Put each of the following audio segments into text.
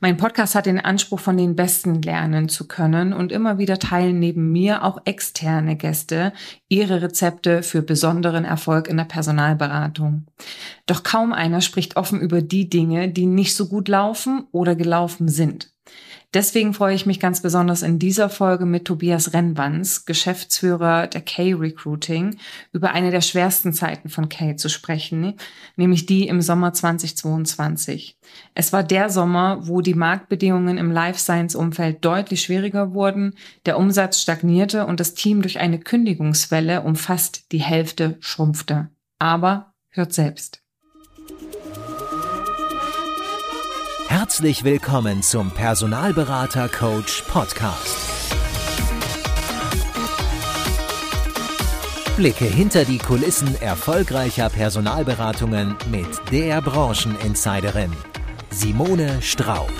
Mein Podcast hat den Anspruch, von den Besten lernen zu können und immer wieder teilen neben mir auch externe Gäste ihre Rezepte für besonderen Erfolg in der Personalberatung. Doch kaum einer spricht offen über die Dinge, die nicht so gut laufen oder gelaufen sind. Deswegen freue ich mich ganz besonders in dieser Folge mit Tobias Rennwanz, Geschäftsführer der K-Recruiting, über eine der schwersten Zeiten von K zu sprechen, nämlich die im Sommer 2022. Es war der Sommer, wo die Marktbedingungen im Life Science Umfeld deutlich schwieriger wurden, der Umsatz stagnierte und das Team durch eine Kündigungswelle um fast die Hälfte schrumpfte. Aber hört selbst. Herzlich willkommen zum Personalberater Coach Podcast. Blicke hinter die Kulissen erfolgreicher Personalberatungen mit der Brancheninsiderin Simone Straub.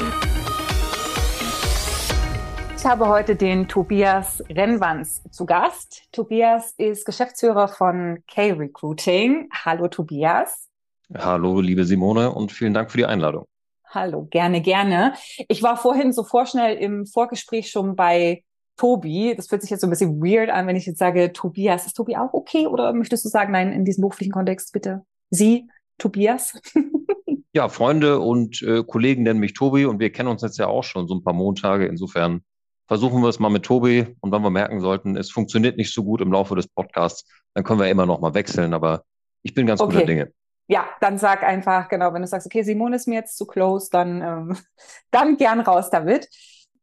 Ich habe heute den Tobias Rennwanz zu Gast. Tobias ist Geschäftsführer von K-Recruiting. Hallo Tobias. Hallo liebe Simone und vielen Dank für die Einladung. Hallo, gerne, gerne. Ich war vorhin so vorschnell im Vorgespräch schon bei Tobi. Das fühlt sich jetzt so ein bisschen weird an, wenn ich jetzt sage Tobias. Ist Tobi auch okay oder möchtest du sagen, nein, in diesem beruflichen Kontext bitte Sie, Tobias? ja, Freunde und äh, Kollegen nennen mich Tobi und wir kennen uns jetzt ja auch schon so ein paar Montage. Insofern versuchen wir es mal mit Tobi und wenn wir merken sollten, es funktioniert nicht so gut im Laufe des Podcasts, dann können wir immer noch mal wechseln. Aber ich bin ganz okay. guter Dinge ja, dann sag einfach, genau, wenn du sagst, okay, Simone ist mir jetzt zu close, dann, ähm, dann gern raus damit.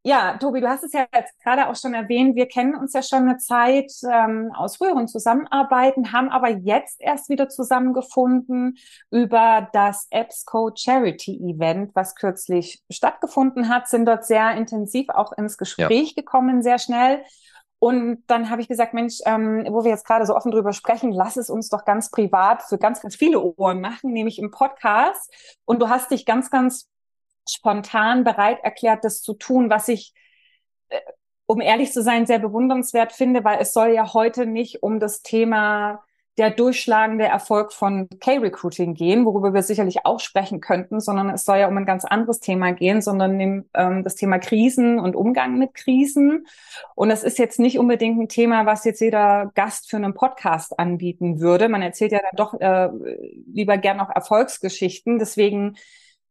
Ja, Tobi, du hast es ja jetzt gerade auch schon erwähnt. Wir kennen uns ja schon eine Zeit ähm, aus früheren Zusammenarbeiten, haben aber jetzt erst wieder zusammengefunden über das EBSCO Charity Event, was kürzlich stattgefunden hat, sind dort sehr intensiv auch ins Gespräch ja. gekommen, sehr schnell. Und dann habe ich gesagt, Mensch, ähm, wo wir jetzt gerade so offen drüber sprechen, lass es uns doch ganz privat für ganz, ganz viele Ohren machen, nämlich im Podcast. Und du hast dich ganz, ganz spontan bereit erklärt, das zu tun, was ich, äh, um ehrlich zu sein, sehr bewundernswert finde, weil es soll ja heute nicht um das Thema der durchschlagende Erfolg von K-Recruiting gehen, worüber wir sicherlich auch sprechen könnten, sondern es soll ja um ein ganz anderes Thema gehen, sondern um, ähm, das Thema Krisen und Umgang mit Krisen. Und das ist jetzt nicht unbedingt ein Thema, was jetzt jeder Gast für einen Podcast anbieten würde. Man erzählt ja dann doch äh, lieber gern auch Erfolgsgeschichten. Deswegen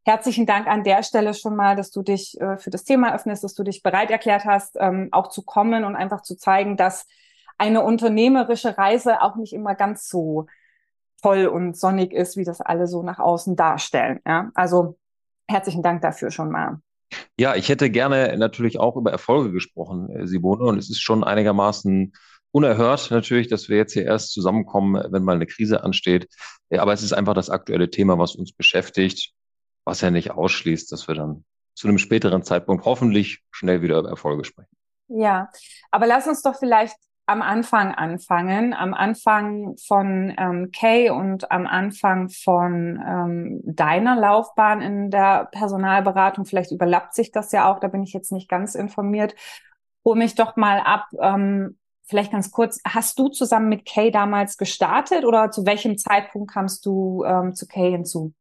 herzlichen Dank an der Stelle schon mal, dass du dich äh, für das Thema öffnest, dass du dich bereit erklärt hast, ähm, auch zu kommen und einfach zu zeigen, dass eine unternehmerische Reise auch nicht immer ganz so toll und sonnig ist, wie das alle so nach außen darstellen. Ja? Also herzlichen Dank dafür schon mal. Ja, ich hätte gerne natürlich auch über Erfolge gesprochen, äh, Simone. Und es ist schon einigermaßen unerhört natürlich, dass wir jetzt hier erst zusammenkommen, wenn mal eine Krise ansteht. Aber es ist einfach das aktuelle Thema, was uns beschäftigt, was ja nicht ausschließt, dass wir dann zu einem späteren Zeitpunkt hoffentlich schnell wieder über Erfolge sprechen. Ja, aber lass uns doch vielleicht am Anfang anfangen, am Anfang von ähm, Kay und am Anfang von ähm, deiner Laufbahn in der Personalberatung. Vielleicht überlappt sich das ja auch, da bin ich jetzt nicht ganz informiert. Hol mich doch mal ab, ähm, vielleicht ganz kurz, hast du zusammen mit Kay damals gestartet oder zu welchem Zeitpunkt kamst du ähm, zu Kay hinzu?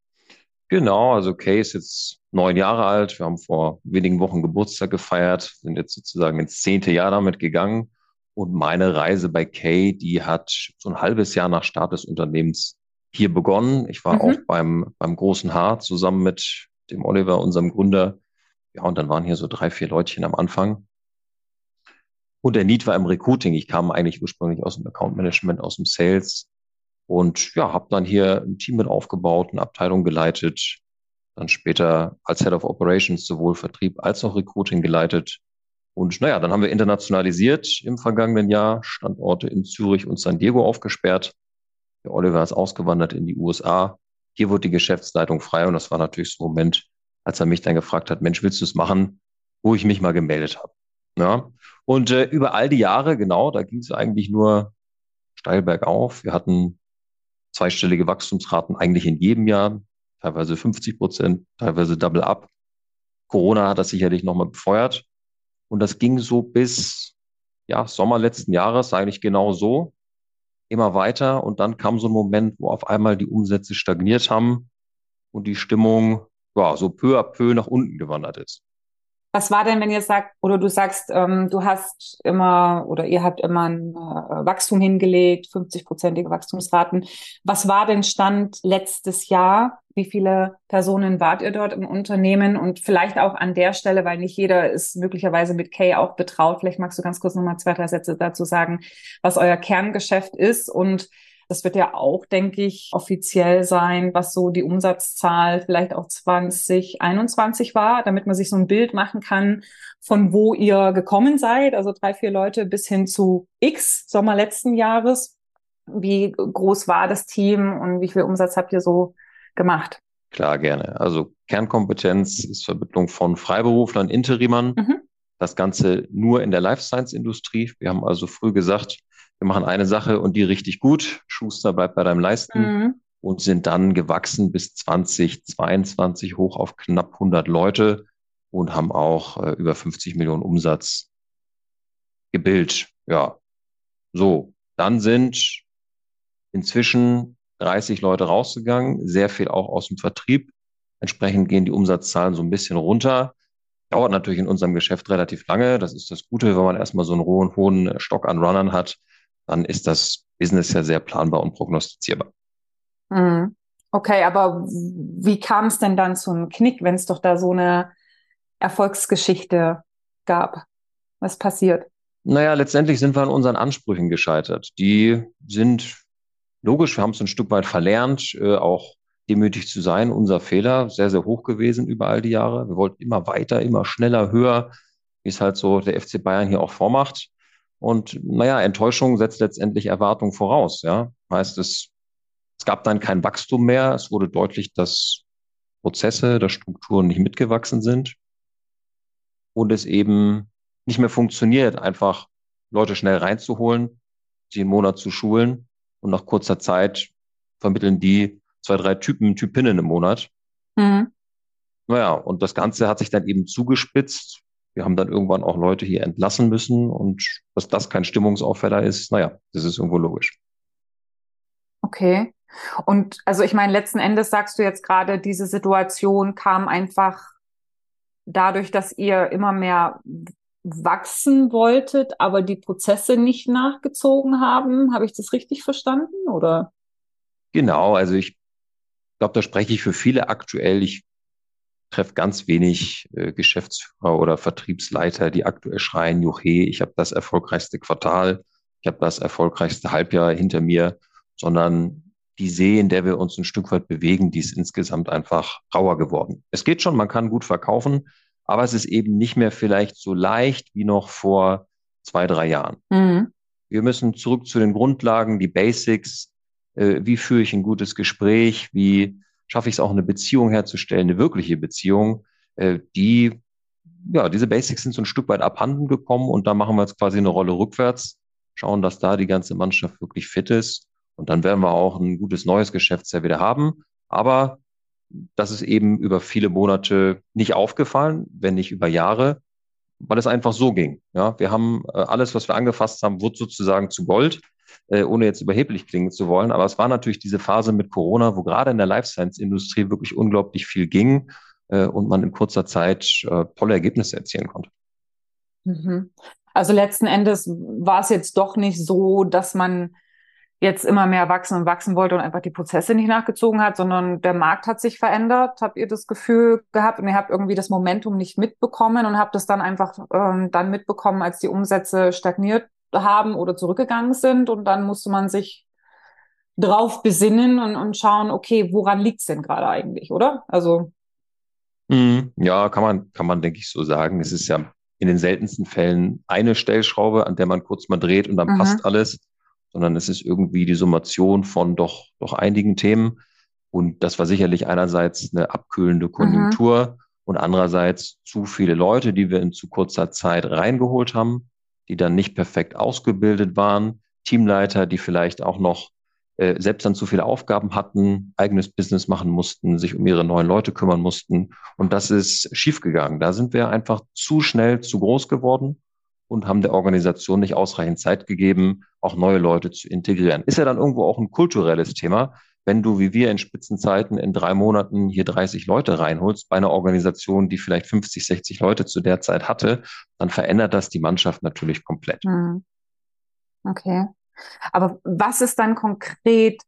Genau, also Kay ist jetzt neun Jahre alt. Wir haben vor wenigen Wochen Geburtstag gefeiert, sind jetzt sozusagen ins zehnte Jahr damit gegangen. Und meine Reise bei Kay, die hat so ein halbes Jahr nach Start des Unternehmens hier begonnen. Ich war mhm. auch beim, beim großen H zusammen mit dem Oliver, unserem Gründer. Ja, und dann waren hier so drei, vier Leutchen am Anfang. Und der Need war im Recruiting. Ich kam eigentlich ursprünglich aus dem Account Management, aus dem Sales und ja, habe dann hier ein Team mit aufgebaut, eine Abteilung geleitet, dann später als Head of Operations sowohl Vertrieb als auch Recruiting geleitet und naja, dann haben wir internationalisiert im vergangenen Jahr, Standorte in Zürich und San Diego aufgesperrt. Der Oliver ist ausgewandert in die USA. Hier wurde die Geschäftsleitung frei und das war natürlich so ein Moment, als er mich dann gefragt hat, Mensch, willst du es machen, wo ich mich mal gemeldet habe. Ja. Und äh, über all die Jahre, genau, da ging es eigentlich nur steil bergauf. Wir hatten zweistellige Wachstumsraten eigentlich in jedem Jahr, teilweise 50 Prozent, teilweise Double Up. Corona hat das sicherlich nochmal befeuert. Und das ging so bis ja, Sommer letzten Jahres eigentlich genau so. Immer weiter. Und dann kam so ein Moment, wo auf einmal die Umsätze stagniert haben und die Stimmung ja, so peu à peu nach unten gewandert ist. Was war denn, wenn ihr sagt, oder du sagst, ähm, du hast immer oder ihr habt immer ein äh, Wachstum hingelegt, 50-prozentige Wachstumsraten. Was war denn Stand letztes Jahr? Wie viele Personen wart ihr dort im Unternehmen? Und vielleicht auch an der Stelle, weil nicht jeder ist möglicherweise mit Kay auch betraut. Vielleicht magst du ganz kurz nochmal zwei, drei Sätze dazu sagen, was euer Kerngeschäft ist und das wird ja auch, denke ich, offiziell sein, was so die Umsatzzahl vielleicht auch 2021 war, damit man sich so ein Bild machen kann, von wo ihr gekommen seid. Also drei, vier Leute bis hin zu X Sommer letzten Jahres. Wie groß war das Team und wie viel Umsatz habt ihr so gemacht? Klar, gerne. Also Kernkompetenz ist Vermittlung von Freiberuflern, Interimern. Mhm. Das Ganze nur in der Life Science Industrie. Wir haben also früh gesagt, wir machen eine Sache und die richtig gut. Schuster bleibt bei deinem Leisten. Mhm. Und sind dann gewachsen bis 2022 hoch auf knapp 100 Leute und haben auch äh, über 50 Millionen Umsatz gebildet. Ja, so. Dann sind inzwischen 30 Leute rausgegangen, sehr viel auch aus dem Vertrieb. Entsprechend gehen die Umsatzzahlen so ein bisschen runter. Dauert natürlich in unserem Geschäft relativ lange. Das ist das Gute, wenn man erstmal so einen hohen, hohen Stock an Runnern hat dann ist das Business ja sehr planbar und prognostizierbar. Mhm. Okay, aber wie kam es denn dann zu einem Knick, wenn es doch da so eine Erfolgsgeschichte gab? Was passiert? Naja, letztendlich sind wir an unseren Ansprüchen gescheitert. Die sind logisch, wir haben es ein Stück weit verlernt, äh, auch demütig zu sein. Unser Fehler, sehr, sehr hoch gewesen über all die Jahre. Wir wollten immer weiter, immer schneller, höher, wie es halt so der FC Bayern hier auch vormacht. Und naja, Enttäuschung setzt letztendlich Erwartung voraus. Ja, heißt es, es gab dann kein Wachstum mehr. Es wurde deutlich, dass Prozesse, dass Strukturen nicht mitgewachsen sind und es eben nicht mehr funktioniert, einfach Leute schnell reinzuholen, sie einen Monat zu schulen und nach kurzer Zeit vermitteln die zwei, drei Typen, Typinnen im Monat. Mhm. Naja, und das Ganze hat sich dann eben zugespitzt wir haben dann irgendwann auch Leute hier entlassen müssen und dass das kein Stimmungsauffäller ist, naja, das ist irgendwo logisch. Okay. Und also ich meine, letzten Endes sagst du jetzt gerade, diese Situation kam einfach dadurch, dass ihr immer mehr wachsen wolltet, aber die Prozesse nicht nachgezogen haben. Habe ich das richtig verstanden oder? Genau, also ich glaube, da spreche ich für viele aktuell. Ich treffe ganz wenig äh, Geschäftsführer oder Vertriebsleiter, die aktuell schreien, juche, ich habe das erfolgreichste Quartal, ich habe das erfolgreichste Halbjahr hinter mir, sondern die See, in der wir uns ein Stück weit bewegen, die ist insgesamt einfach rauer geworden. Es geht schon, man kann gut verkaufen, aber es ist eben nicht mehr vielleicht so leicht wie noch vor zwei, drei Jahren. Mhm. Wir müssen zurück zu den Grundlagen, die Basics. Äh, wie führe ich ein gutes Gespräch? Wie schaffe ich es auch, eine Beziehung herzustellen, eine wirkliche Beziehung, äh, die, ja, diese Basics sind so ein Stück weit abhanden gekommen und da machen wir jetzt quasi eine Rolle rückwärts, schauen, dass da die ganze Mannschaft wirklich fit ist und dann werden wir auch ein gutes neues Geschäftsjahr wieder haben. Aber das ist eben über viele Monate nicht aufgefallen, wenn nicht über Jahre, weil es einfach so ging. Ja, wir haben äh, alles, was wir angefasst haben, wurde sozusagen zu Gold äh, ohne jetzt überheblich klingen zu wollen. Aber es war natürlich diese Phase mit Corona, wo gerade in der Life Science Industrie wirklich unglaublich viel ging äh, und man in kurzer Zeit äh, tolle Ergebnisse erzielen konnte. Mhm. Also letzten Endes war es jetzt doch nicht so, dass man jetzt immer mehr wachsen und wachsen wollte und einfach die Prozesse nicht nachgezogen hat, sondern der Markt hat sich verändert. Habt ihr das Gefühl gehabt und ihr habt irgendwie das Momentum nicht mitbekommen und habt es dann einfach ähm, dann mitbekommen, als die Umsätze stagniert haben oder zurückgegangen sind. Und dann musste man sich drauf besinnen und, und schauen, okay, woran liegt es denn gerade eigentlich, oder? Also. Mhm. Ja, kann man, kann man, denke ich, so sagen. Es ist ja in den seltensten Fällen eine Stellschraube, an der man kurz mal dreht und dann mhm. passt alles, sondern es ist irgendwie die Summation von doch, doch einigen Themen. Und das war sicherlich einerseits eine abkühlende Konjunktur mhm. und andererseits zu viele Leute, die wir in zu kurzer Zeit reingeholt haben die dann nicht perfekt ausgebildet waren, Teamleiter, die vielleicht auch noch äh, selbst dann zu viele Aufgaben hatten, eigenes Business machen mussten, sich um ihre neuen Leute kümmern mussten. Und das ist schiefgegangen. Da sind wir einfach zu schnell zu groß geworden und haben der Organisation nicht ausreichend Zeit gegeben, auch neue Leute zu integrieren. Ist ja dann irgendwo auch ein kulturelles Thema. Wenn du wie wir in Spitzenzeiten in drei Monaten hier 30 Leute reinholst, bei einer Organisation, die vielleicht 50, 60 Leute zu der Zeit hatte, dann verändert das die Mannschaft natürlich komplett. Hm. Okay. Aber was ist dann konkret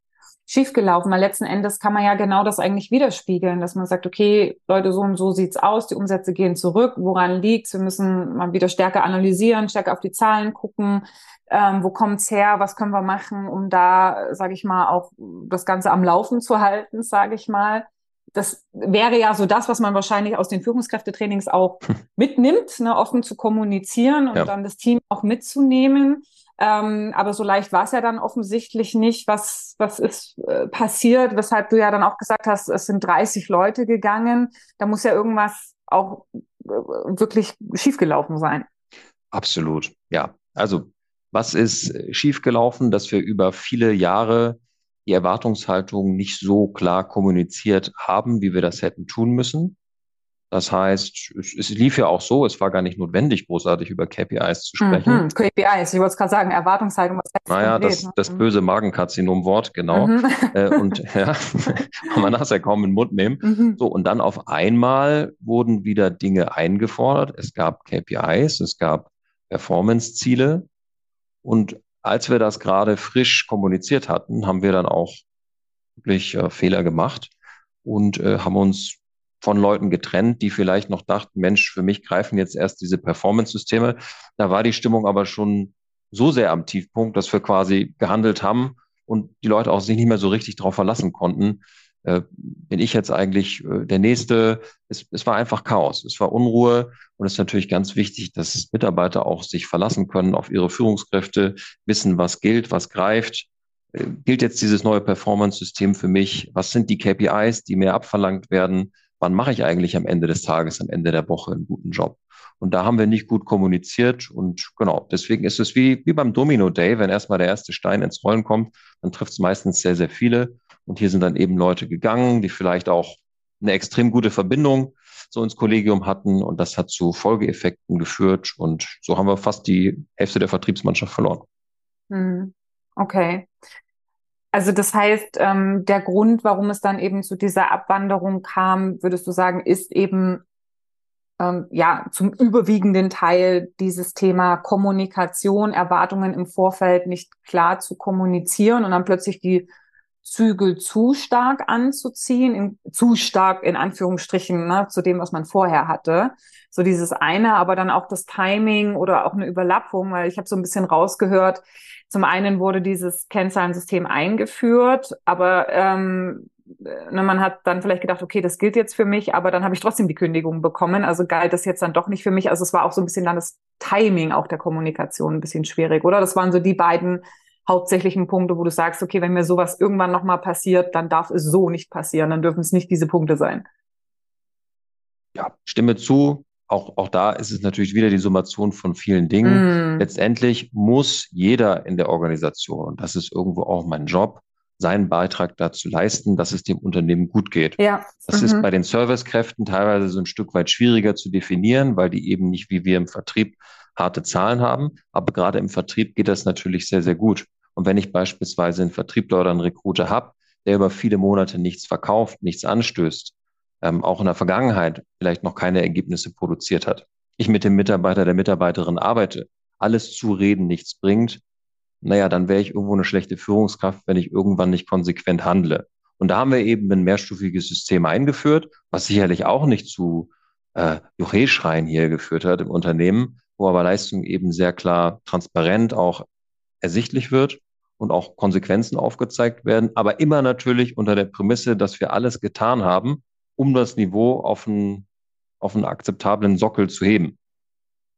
schiefgelaufen? Weil letzten Endes kann man ja genau das eigentlich widerspiegeln, dass man sagt, okay, Leute, so und so sieht's aus, die Umsätze gehen zurück, woran liegt's? Wir müssen mal wieder stärker analysieren, stärker auf die Zahlen gucken, ähm, wo kommt's her, was können wir machen, um da, sage ich mal, auch das Ganze am Laufen zu halten, sage ich mal. Das wäre ja so das, was man wahrscheinlich aus den Führungskräftetrainings auch mitnimmt, ne, offen zu kommunizieren und ja. dann das Team auch mitzunehmen. Ähm, aber so leicht war es ja dann offensichtlich nicht. Was, was ist äh, passiert, weshalb du ja dann auch gesagt hast, es sind 30 Leute gegangen. Da muss ja irgendwas auch äh, wirklich schiefgelaufen sein. Absolut, ja. Also was ist schiefgelaufen, dass wir über viele Jahre die Erwartungshaltung nicht so klar kommuniziert haben, wie wir das hätten tun müssen. Das heißt, es, es, lief ja auch so, es war gar nicht notwendig, großartig über KPIs zu sprechen. Mhm, KPIs, ich wollte es gerade sagen, Erwartungshaltung. Was naja, das, ne? das mhm. böse Magenkarzinom-Wort, genau. Mhm. Äh, und ja, kann man das ja kaum in den Mund nehmen. Mhm. So, und dann auf einmal wurden wieder Dinge eingefordert. Es gab KPIs, es gab Performance-Ziele. Und als wir das gerade frisch kommuniziert hatten, haben wir dann auch wirklich äh, Fehler gemacht und äh, haben uns von Leuten getrennt, die vielleicht noch dachten, Mensch, für mich greifen jetzt erst diese Performance-Systeme. Da war die Stimmung aber schon so sehr am Tiefpunkt, dass wir quasi gehandelt haben und die Leute auch sich nicht mehr so richtig darauf verlassen konnten. Äh, bin ich jetzt eigentlich äh, der Nächste? Es, es war einfach Chaos, es war Unruhe und es ist natürlich ganz wichtig, dass Mitarbeiter auch sich verlassen können auf ihre Führungskräfte, wissen, was gilt, was greift. Äh, gilt jetzt dieses neue Performance-System für mich? Was sind die KPIs, die mir abverlangt werden? Wann mache ich eigentlich am Ende des Tages, am Ende der Woche einen guten Job? Und da haben wir nicht gut kommuniziert und genau, deswegen ist es wie, wie beim Domino Day, wenn erstmal der erste Stein ins Rollen kommt, dann trifft es meistens sehr, sehr viele. Und hier sind dann eben Leute gegangen, die vielleicht auch eine extrem gute Verbindung so ins Kollegium hatten und das hat zu Folgeeffekten geführt und so haben wir fast die Hälfte der Vertriebsmannschaft verloren. Hm. Okay. Also das heißt, ähm, der Grund, warum es dann eben zu dieser Abwanderung kam, würdest du sagen, ist eben ähm, ja zum überwiegenden Teil dieses Thema Kommunikation, Erwartungen im Vorfeld nicht klar zu kommunizieren und dann plötzlich die Zügel zu stark anzuziehen, in, zu stark in Anführungsstrichen ne, zu dem, was man vorher hatte. So dieses eine, aber dann auch das Timing oder auch eine Überlappung, weil ich habe so ein bisschen rausgehört, zum einen wurde dieses Kennzahlensystem eingeführt, aber ähm, ne, man hat dann vielleicht gedacht, okay, das gilt jetzt für mich, aber dann habe ich trotzdem die Kündigung bekommen. Also galt das jetzt dann doch nicht für mich. Also es war auch so ein bisschen dann das Timing auch der Kommunikation ein bisschen schwierig, oder? Das waren so die beiden hauptsächlichen Punkte, wo du sagst, okay, wenn mir sowas irgendwann nochmal passiert, dann darf es so nicht passieren, dann dürfen es nicht diese Punkte sein. Ja, stimme zu auch, auch da ist es natürlich wieder die Summation von vielen Dingen. Mm. Letztendlich muss jeder in der Organisation, und das ist irgendwo auch mein Job, seinen Beitrag dazu leisten, dass es dem Unternehmen gut geht. Ja. Das mhm. ist bei den Servicekräften teilweise so ein Stück weit schwieriger zu definieren, weil die eben nicht wie wir im Vertrieb harte Zahlen haben. Aber gerade im Vertrieb geht das natürlich sehr, sehr gut. Und wenn ich beispielsweise einen Vertriebler oder einen Recruiter habe, der über viele Monate nichts verkauft, nichts anstößt, ähm, auch in der Vergangenheit vielleicht noch keine Ergebnisse produziert hat. Ich mit dem Mitarbeiter, der Mitarbeiterin arbeite, alles zu reden nichts bringt, naja, dann wäre ich irgendwo eine schlechte Führungskraft, wenn ich irgendwann nicht konsequent handle. Und da haben wir eben ein mehrstufiges System eingeführt, was sicherlich auch nicht zu äh, Juche-Schreien hier geführt hat im Unternehmen, wo aber Leistung eben sehr klar transparent auch ersichtlich wird und auch Konsequenzen aufgezeigt werden, aber immer natürlich unter der Prämisse, dass wir alles getan haben, um das Niveau auf einen, auf einen akzeptablen Sockel zu heben.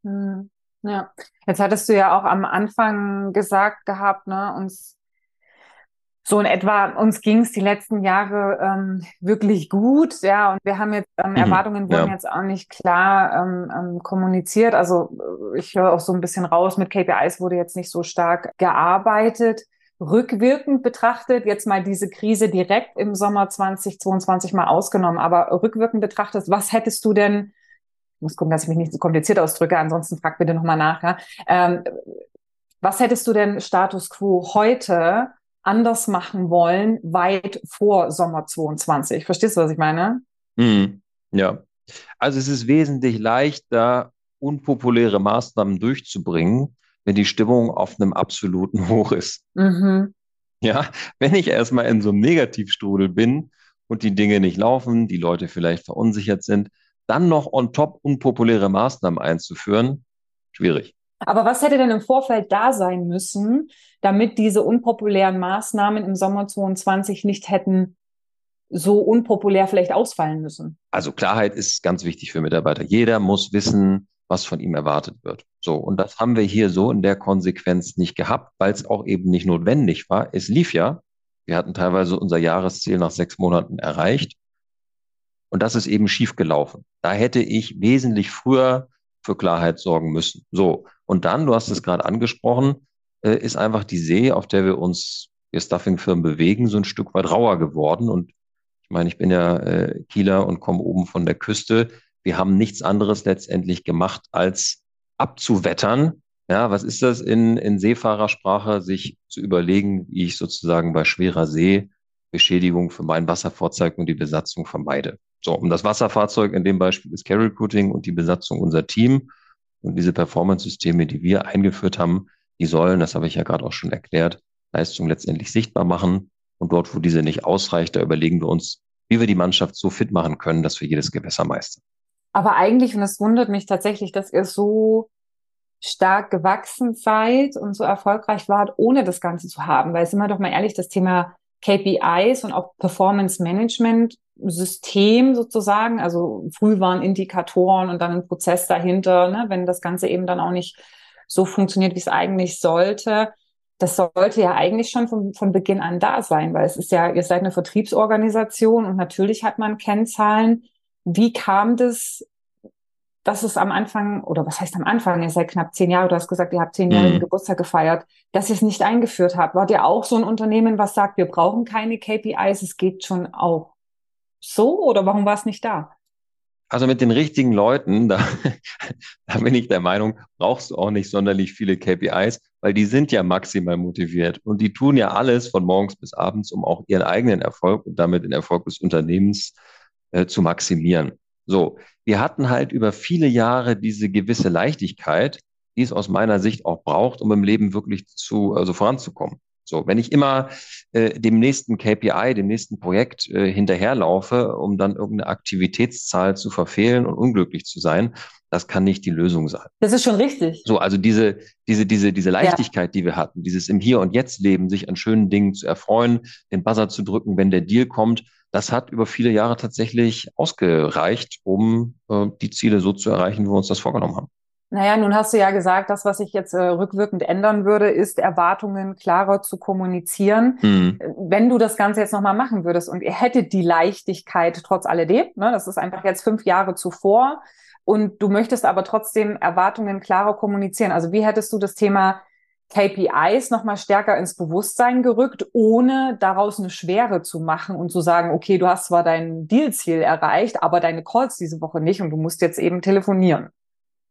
Hm, ja, jetzt hattest du ja auch am Anfang gesagt gehabt, ne, uns so in etwa, uns ging es die letzten Jahre ähm, wirklich gut, ja, und wir haben jetzt, ähm, mhm, Erwartungen wurden ja. jetzt auch nicht klar ähm, ähm, kommuniziert. Also ich höre auch so ein bisschen raus, mit KPIs wurde jetzt nicht so stark gearbeitet rückwirkend betrachtet, jetzt mal diese Krise direkt im Sommer 2022 mal ausgenommen, aber rückwirkend betrachtet, was hättest du denn, ich muss gucken, dass ich mich nicht so kompliziert ausdrücke, ansonsten frag bitte nochmal nach, ja? ähm, was hättest du denn Status quo heute anders machen wollen, weit vor Sommer 22. Verstehst du, was ich meine? Mhm. Ja. Also es ist wesentlich leichter, unpopuläre Maßnahmen durchzubringen, wenn die Stimmung auf einem absoluten Hoch ist. Mhm. Ja, wenn ich erstmal in so einem Negativstrudel bin und die Dinge nicht laufen, die Leute vielleicht verunsichert sind, dann noch on top unpopuläre Maßnahmen einzuführen, schwierig. Aber was hätte denn im Vorfeld da sein müssen, damit diese unpopulären Maßnahmen im Sommer 22 nicht hätten so unpopulär vielleicht ausfallen müssen? Also Klarheit ist ganz wichtig für Mitarbeiter. Jeder muss wissen, was von ihm erwartet wird. So, und das haben wir hier so in der Konsequenz nicht gehabt, weil es auch eben nicht notwendig war. Es lief ja. Wir hatten teilweise unser Jahresziel nach sechs Monaten erreicht. Und das ist eben schief gelaufen. Da hätte ich wesentlich früher für Klarheit sorgen müssen. So. Und dann, du hast es gerade angesprochen, äh, ist einfach die See, auf der wir uns, wir Stuffing-Firmen bewegen, so ein Stück weit rauer geworden. Und ich meine, ich bin ja äh, Kieler und komme oben von der Küste. Wir haben nichts anderes letztendlich gemacht, als abzuwettern. Ja, was ist das in, in Seefahrersprache, sich zu überlegen, wie ich sozusagen bei schwerer See Beschädigung für mein Wasserfahrzeug und die Besatzung vermeide. So, und das Wasserfahrzeug in dem Beispiel ist Carry Recruiting und die Besatzung unser Team. Und diese Performance-Systeme, die wir eingeführt haben, die sollen, das habe ich ja gerade auch schon erklärt, Leistung letztendlich sichtbar machen. Und dort, wo diese nicht ausreicht, da überlegen wir uns, wie wir die Mannschaft so fit machen können, dass wir jedes Gewässer meistern. Aber eigentlich, und es wundert mich tatsächlich, dass ihr so stark gewachsen seid und so erfolgreich wart, ohne das Ganze zu haben. Weil, sind wir doch mal ehrlich, das Thema KPIs und auch Performance Management System sozusagen. Also früh waren Indikatoren und dann ein Prozess dahinter, ne, wenn das Ganze eben dann auch nicht so funktioniert, wie es eigentlich sollte. Das sollte ja eigentlich schon von, von Beginn an da sein, weil es ist ja, ihr seid eine Vertriebsorganisation und natürlich hat man Kennzahlen. Wie kam das, dass es am Anfang, oder was heißt am Anfang, ihr seid knapp zehn Jahre, du hast gesagt, ihr habt zehn Jahre mhm. Geburtstag gefeiert, dass ihr es nicht eingeführt habt? Wart ihr auch so ein Unternehmen, was sagt, wir brauchen keine KPIs, es geht schon auch so oder warum war es nicht da? Also mit den richtigen Leuten, da, da bin ich der Meinung, brauchst du auch nicht sonderlich viele KPIs, weil die sind ja maximal motiviert und die tun ja alles von morgens bis abends, um auch ihren eigenen Erfolg und damit den Erfolg des Unternehmens äh, zu maximieren. So, wir hatten halt über viele Jahre diese gewisse Leichtigkeit, die es aus meiner Sicht auch braucht, um im Leben wirklich zu, also voranzukommen. So, wenn ich immer äh, dem nächsten KPI, dem nächsten Projekt äh, hinterherlaufe, um dann irgendeine Aktivitätszahl zu verfehlen und unglücklich zu sein, das kann nicht die Lösung sein. Das ist schon richtig. So, also diese, diese, diese, diese Leichtigkeit, ja. die wir hatten, dieses im Hier und Jetzt leben, sich an schönen Dingen zu erfreuen, den Buzzer zu drücken, wenn der Deal kommt, das hat über viele Jahre tatsächlich ausgereicht, um äh, die Ziele so zu erreichen, wie wir uns das vorgenommen haben. Naja, nun hast du ja gesagt, das, was ich jetzt äh, rückwirkend ändern würde, ist Erwartungen klarer zu kommunizieren. Mhm. Wenn du das Ganze jetzt nochmal machen würdest und ihr hättet die Leichtigkeit trotz alledem, ne, das ist einfach jetzt fünf Jahre zuvor und du möchtest aber trotzdem Erwartungen klarer kommunizieren. Also wie hättest du das Thema KPIs nochmal stärker ins Bewusstsein gerückt, ohne daraus eine Schwere zu machen und zu sagen, okay, du hast zwar dein Dealziel erreicht, aber deine Calls diese Woche nicht und du musst jetzt eben telefonieren.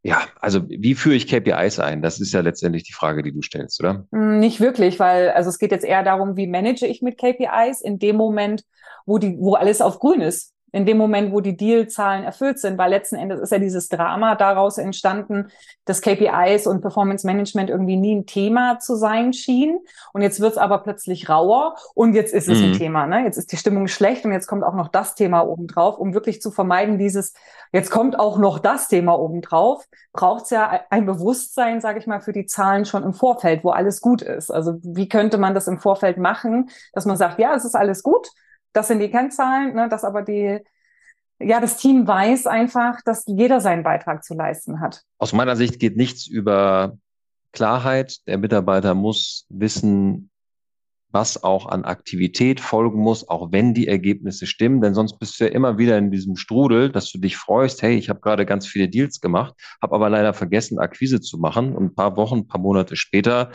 Ja, also wie führe ich KPIs ein? Das ist ja letztendlich die Frage, die du stellst, oder? Hm, nicht wirklich, weil also es geht jetzt eher darum, wie manage ich mit KPIs in dem Moment, wo die, wo alles auf grün ist in dem Moment, wo die Dealzahlen erfüllt sind, weil letzten Endes ist ja dieses Drama daraus entstanden, dass KPIs und Performance Management irgendwie nie ein Thema zu sein schien. Und jetzt wird es aber plötzlich rauer und jetzt ist es mhm. ein Thema. Ne? Jetzt ist die Stimmung schlecht und jetzt kommt auch noch das Thema obendrauf, um wirklich zu vermeiden, dieses, jetzt kommt auch noch das Thema obendrauf, braucht es ja ein Bewusstsein, sage ich mal, für die Zahlen schon im Vorfeld, wo alles gut ist. Also wie könnte man das im Vorfeld machen, dass man sagt, ja, es ist alles gut, das sind die Kennzahlen, ne, dass aber die, ja, das Team weiß einfach, dass jeder seinen Beitrag zu leisten hat. Aus meiner Sicht geht nichts über Klarheit. Der Mitarbeiter muss wissen, was auch an Aktivität folgen muss, auch wenn die Ergebnisse stimmen, denn sonst bist du ja immer wieder in diesem Strudel, dass du dich freust, hey, ich habe gerade ganz viele Deals gemacht, habe aber leider vergessen, Akquise zu machen und ein paar Wochen, ein paar Monate später,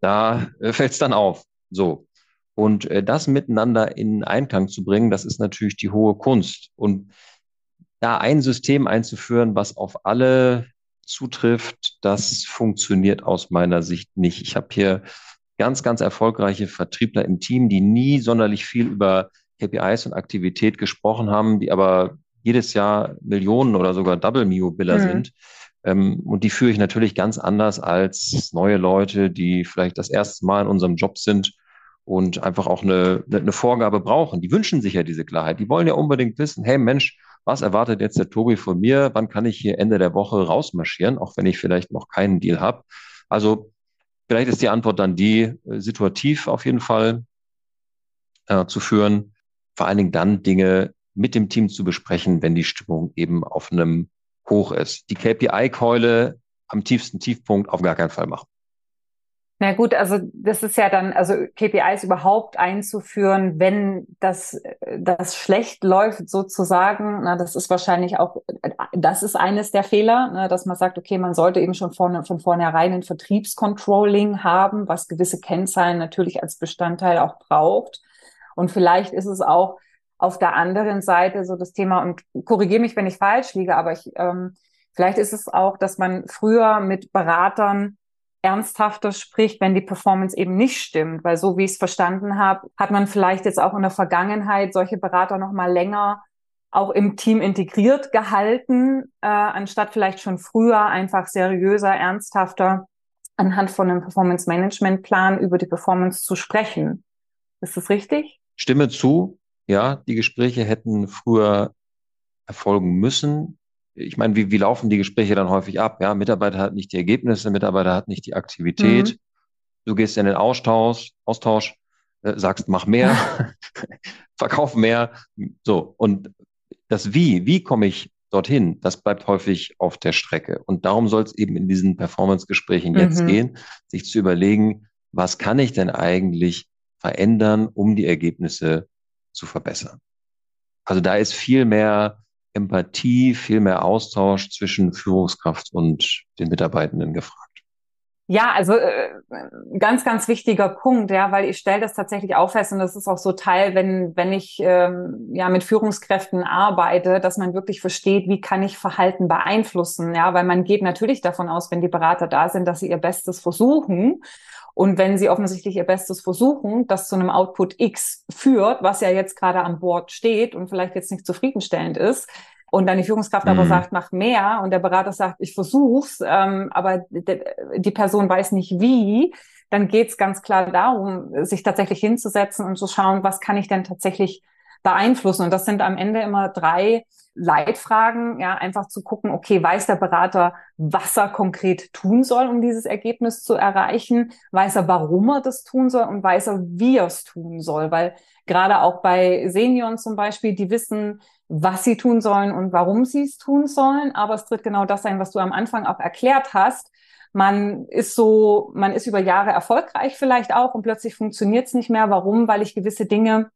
da äh, fällt es dann auf. So. Und äh, das miteinander in Einklang zu bringen, das ist natürlich die hohe Kunst. Und da ein System einzuführen, was auf alle zutrifft, das funktioniert aus meiner Sicht nicht. Ich habe hier ganz, ganz erfolgreiche Vertriebler im Team, die nie sonderlich viel über KPIs und Aktivität gesprochen haben, die aber jedes Jahr Millionen oder sogar Double Mio Biller mhm. sind. Ähm, und die führe ich natürlich ganz anders als neue Leute, die vielleicht das erste Mal in unserem Job sind und einfach auch eine, eine Vorgabe brauchen. Die wünschen sich ja diese Klarheit. Die wollen ja unbedingt wissen, hey Mensch, was erwartet jetzt der Tobi von mir? Wann kann ich hier Ende der Woche rausmarschieren, auch wenn ich vielleicht noch keinen Deal habe? Also vielleicht ist die Antwort dann die, äh, situativ auf jeden Fall äh, zu führen. Vor allen Dingen dann Dinge mit dem Team zu besprechen, wenn die Stimmung eben auf einem Hoch ist. Die KPI-Keule am tiefsten Tiefpunkt auf gar keinen Fall machen. Na gut, also das ist ja dann, also KPIs überhaupt einzuführen, wenn das, das schlecht läuft sozusagen, na, das ist wahrscheinlich auch, das ist eines der Fehler, ne, dass man sagt, okay, man sollte eben schon von, von vornherein ein Vertriebscontrolling haben, was gewisse Kennzahlen natürlich als Bestandteil auch braucht. Und vielleicht ist es auch auf der anderen Seite so das Thema, und korrigiere mich, wenn ich falsch liege, aber ich, ähm, vielleicht ist es auch, dass man früher mit Beratern ernsthafter spricht, wenn die Performance eben nicht stimmt. Weil so wie ich es verstanden habe, hat man vielleicht jetzt auch in der Vergangenheit solche Berater noch mal länger auch im Team integriert gehalten, äh, anstatt vielleicht schon früher einfach seriöser, ernsthafter anhand von einem Performance Management Plan über die Performance zu sprechen. Ist das richtig? Stimme zu. Ja, die Gespräche hätten früher erfolgen müssen ich meine, wie, wie laufen die Gespräche dann häufig ab? Ja, Mitarbeiter hat nicht die Ergebnisse, Mitarbeiter hat nicht die Aktivität. Mhm. Du gehst in den Austausch, Austausch, äh, sagst, mach mehr, verkauf mehr. So. Und das Wie, wie komme ich dorthin, das bleibt häufig auf der Strecke. Und darum soll es eben in diesen Performance-Gesprächen jetzt mhm. gehen, sich zu überlegen, was kann ich denn eigentlich verändern, um die Ergebnisse zu verbessern. Also da ist viel mehr Empathie, viel mehr Austausch zwischen Führungskraft und den Mitarbeitenden gefragt. Ja, also äh, ganz, ganz wichtiger Punkt, ja, weil ich stelle das tatsächlich auch fest und das ist auch so Teil, wenn wenn ich ähm, ja mit Führungskräften arbeite, dass man wirklich versteht, wie kann ich Verhalten beeinflussen, ja, weil man geht natürlich davon aus, wenn die Berater da sind, dass sie ihr Bestes versuchen und wenn sie offensichtlich ihr Bestes versuchen, das zu einem Output X führt, was ja jetzt gerade an Bord steht und vielleicht jetzt nicht zufriedenstellend ist, und dann die Führungskraft mhm. aber sagt, mach mehr und der Berater sagt, ich versuch's, ähm, aber die Person weiß nicht wie, dann geht's ganz klar darum, sich tatsächlich hinzusetzen und zu schauen, was kann ich denn tatsächlich beeinflussen. Und das sind am Ende immer drei Leitfragen, ja, einfach zu gucken, okay, weiß der Berater, was er konkret tun soll, um dieses Ergebnis zu erreichen? Weiß er, warum er das tun soll und weiß er, wie er es tun soll? Weil gerade auch bei Senioren zum Beispiel, die wissen, was sie tun sollen und warum sie es tun sollen. Aber es tritt genau das ein, was du am Anfang auch erklärt hast. Man ist so, man ist über Jahre erfolgreich vielleicht auch und plötzlich funktioniert es nicht mehr. Warum? Weil ich gewisse Dinge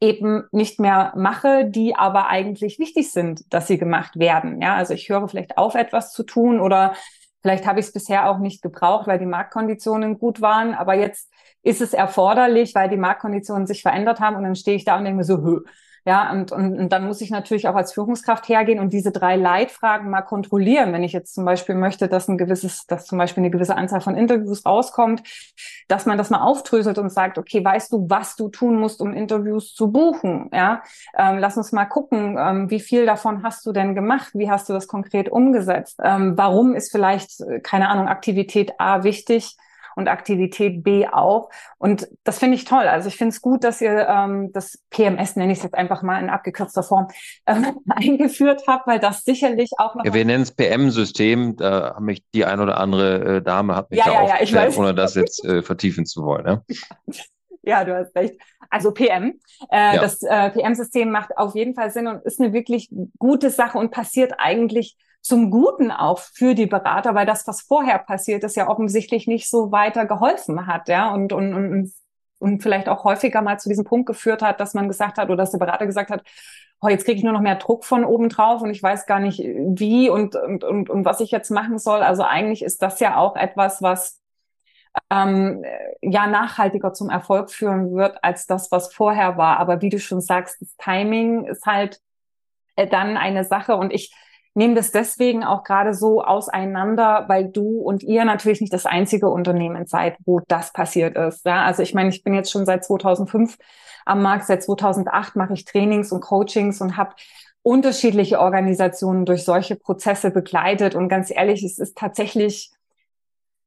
eben nicht mehr mache, die aber eigentlich wichtig sind, dass sie gemacht werden. Ja, also ich höre vielleicht auf, etwas zu tun oder vielleicht habe ich es bisher auch nicht gebraucht, weil die Marktkonditionen gut waren, aber jetzt ist es erforderlich, weil die Marktkonditionen sich verändert haben und dann stehe ich da und denke mir so, Hö, ja, und, und, und dann muss ich natürlich auch als Führungskraft hergehen und diese drei Leitfragen mal kontrollieren. Wenn ich jetzt zum Beispiel möchte, dass ein gewisses, dass zum Beispiel eine gewisse Anzahl von Interviews rauskommt, dass man das mal aufdröselt und sagt, okay, weißt du, was du tun musst, um Interviews zu buchen? Ja, ähm, lass uns mal gucken, ähm, wie viel davon hast du denn gemacht? Wie hast du das konkret umgesetzt? Ähm, warum ist vielleicht, äh, keine Ahnung, Aktivität A wichtig? Und Aktivität B auch. Und das finde ich toll. Also ich finde es gut, dass ihr ähm, das PMS, nenne ich es jetzt einfach mal in abgekürzter Form, ähm, eingeführt habt, weil das sicherlich auch noch. Ja, wir nennen es PM-System. Da haben mich die ein oder andere äh, Dame hat mich ja, ja, ja aufgeklärt, ohne das jetzt äh, vertiefen zu wollen. Ne? Ja, du hast recht. Also PM. Äh, ja. Das äh, PM-System macht auf jeden Fall Sinn und ist eine wirklich gute Sache und passiert eigentlich zum Guten auch für die Berater, weil das, was vorher passiert ist, ja offensichtlich nicht so weiter geholfen hat, ja, und, und, und, und vielleicht auch häufiger mal zu diesem Punkt geführt hat, dass man gesagt hat oder dass der Berater gesagt hat, oh, jetzt kriege ich nur noch mehr Druck von oben drauf und ich weiß gar nicht wie und, und, und, und was ich jetzt machen soll. Also eigentlich ist das ja auch etwas, was ähm, ja nachhaltiger zum Erfolg führen wird als das, was vorher war. Aber wie du schon sagst, das Timing ist halt äh, dann eine Sache und ich nehme das deswegen auch gerade so auseinander, weil du und ihr natürlich nicht das einzige Unternehmen seid, wo das passiert ist. Ja, also ich meine, ich bin jetzt schon seit 2005 am Markt, seit 2008 mache ich Trainings und Coachings und habe unterschiedliche Organisationen durch solche Prozesse begleitet. Und ganz ehrlich, es ist tatsächlich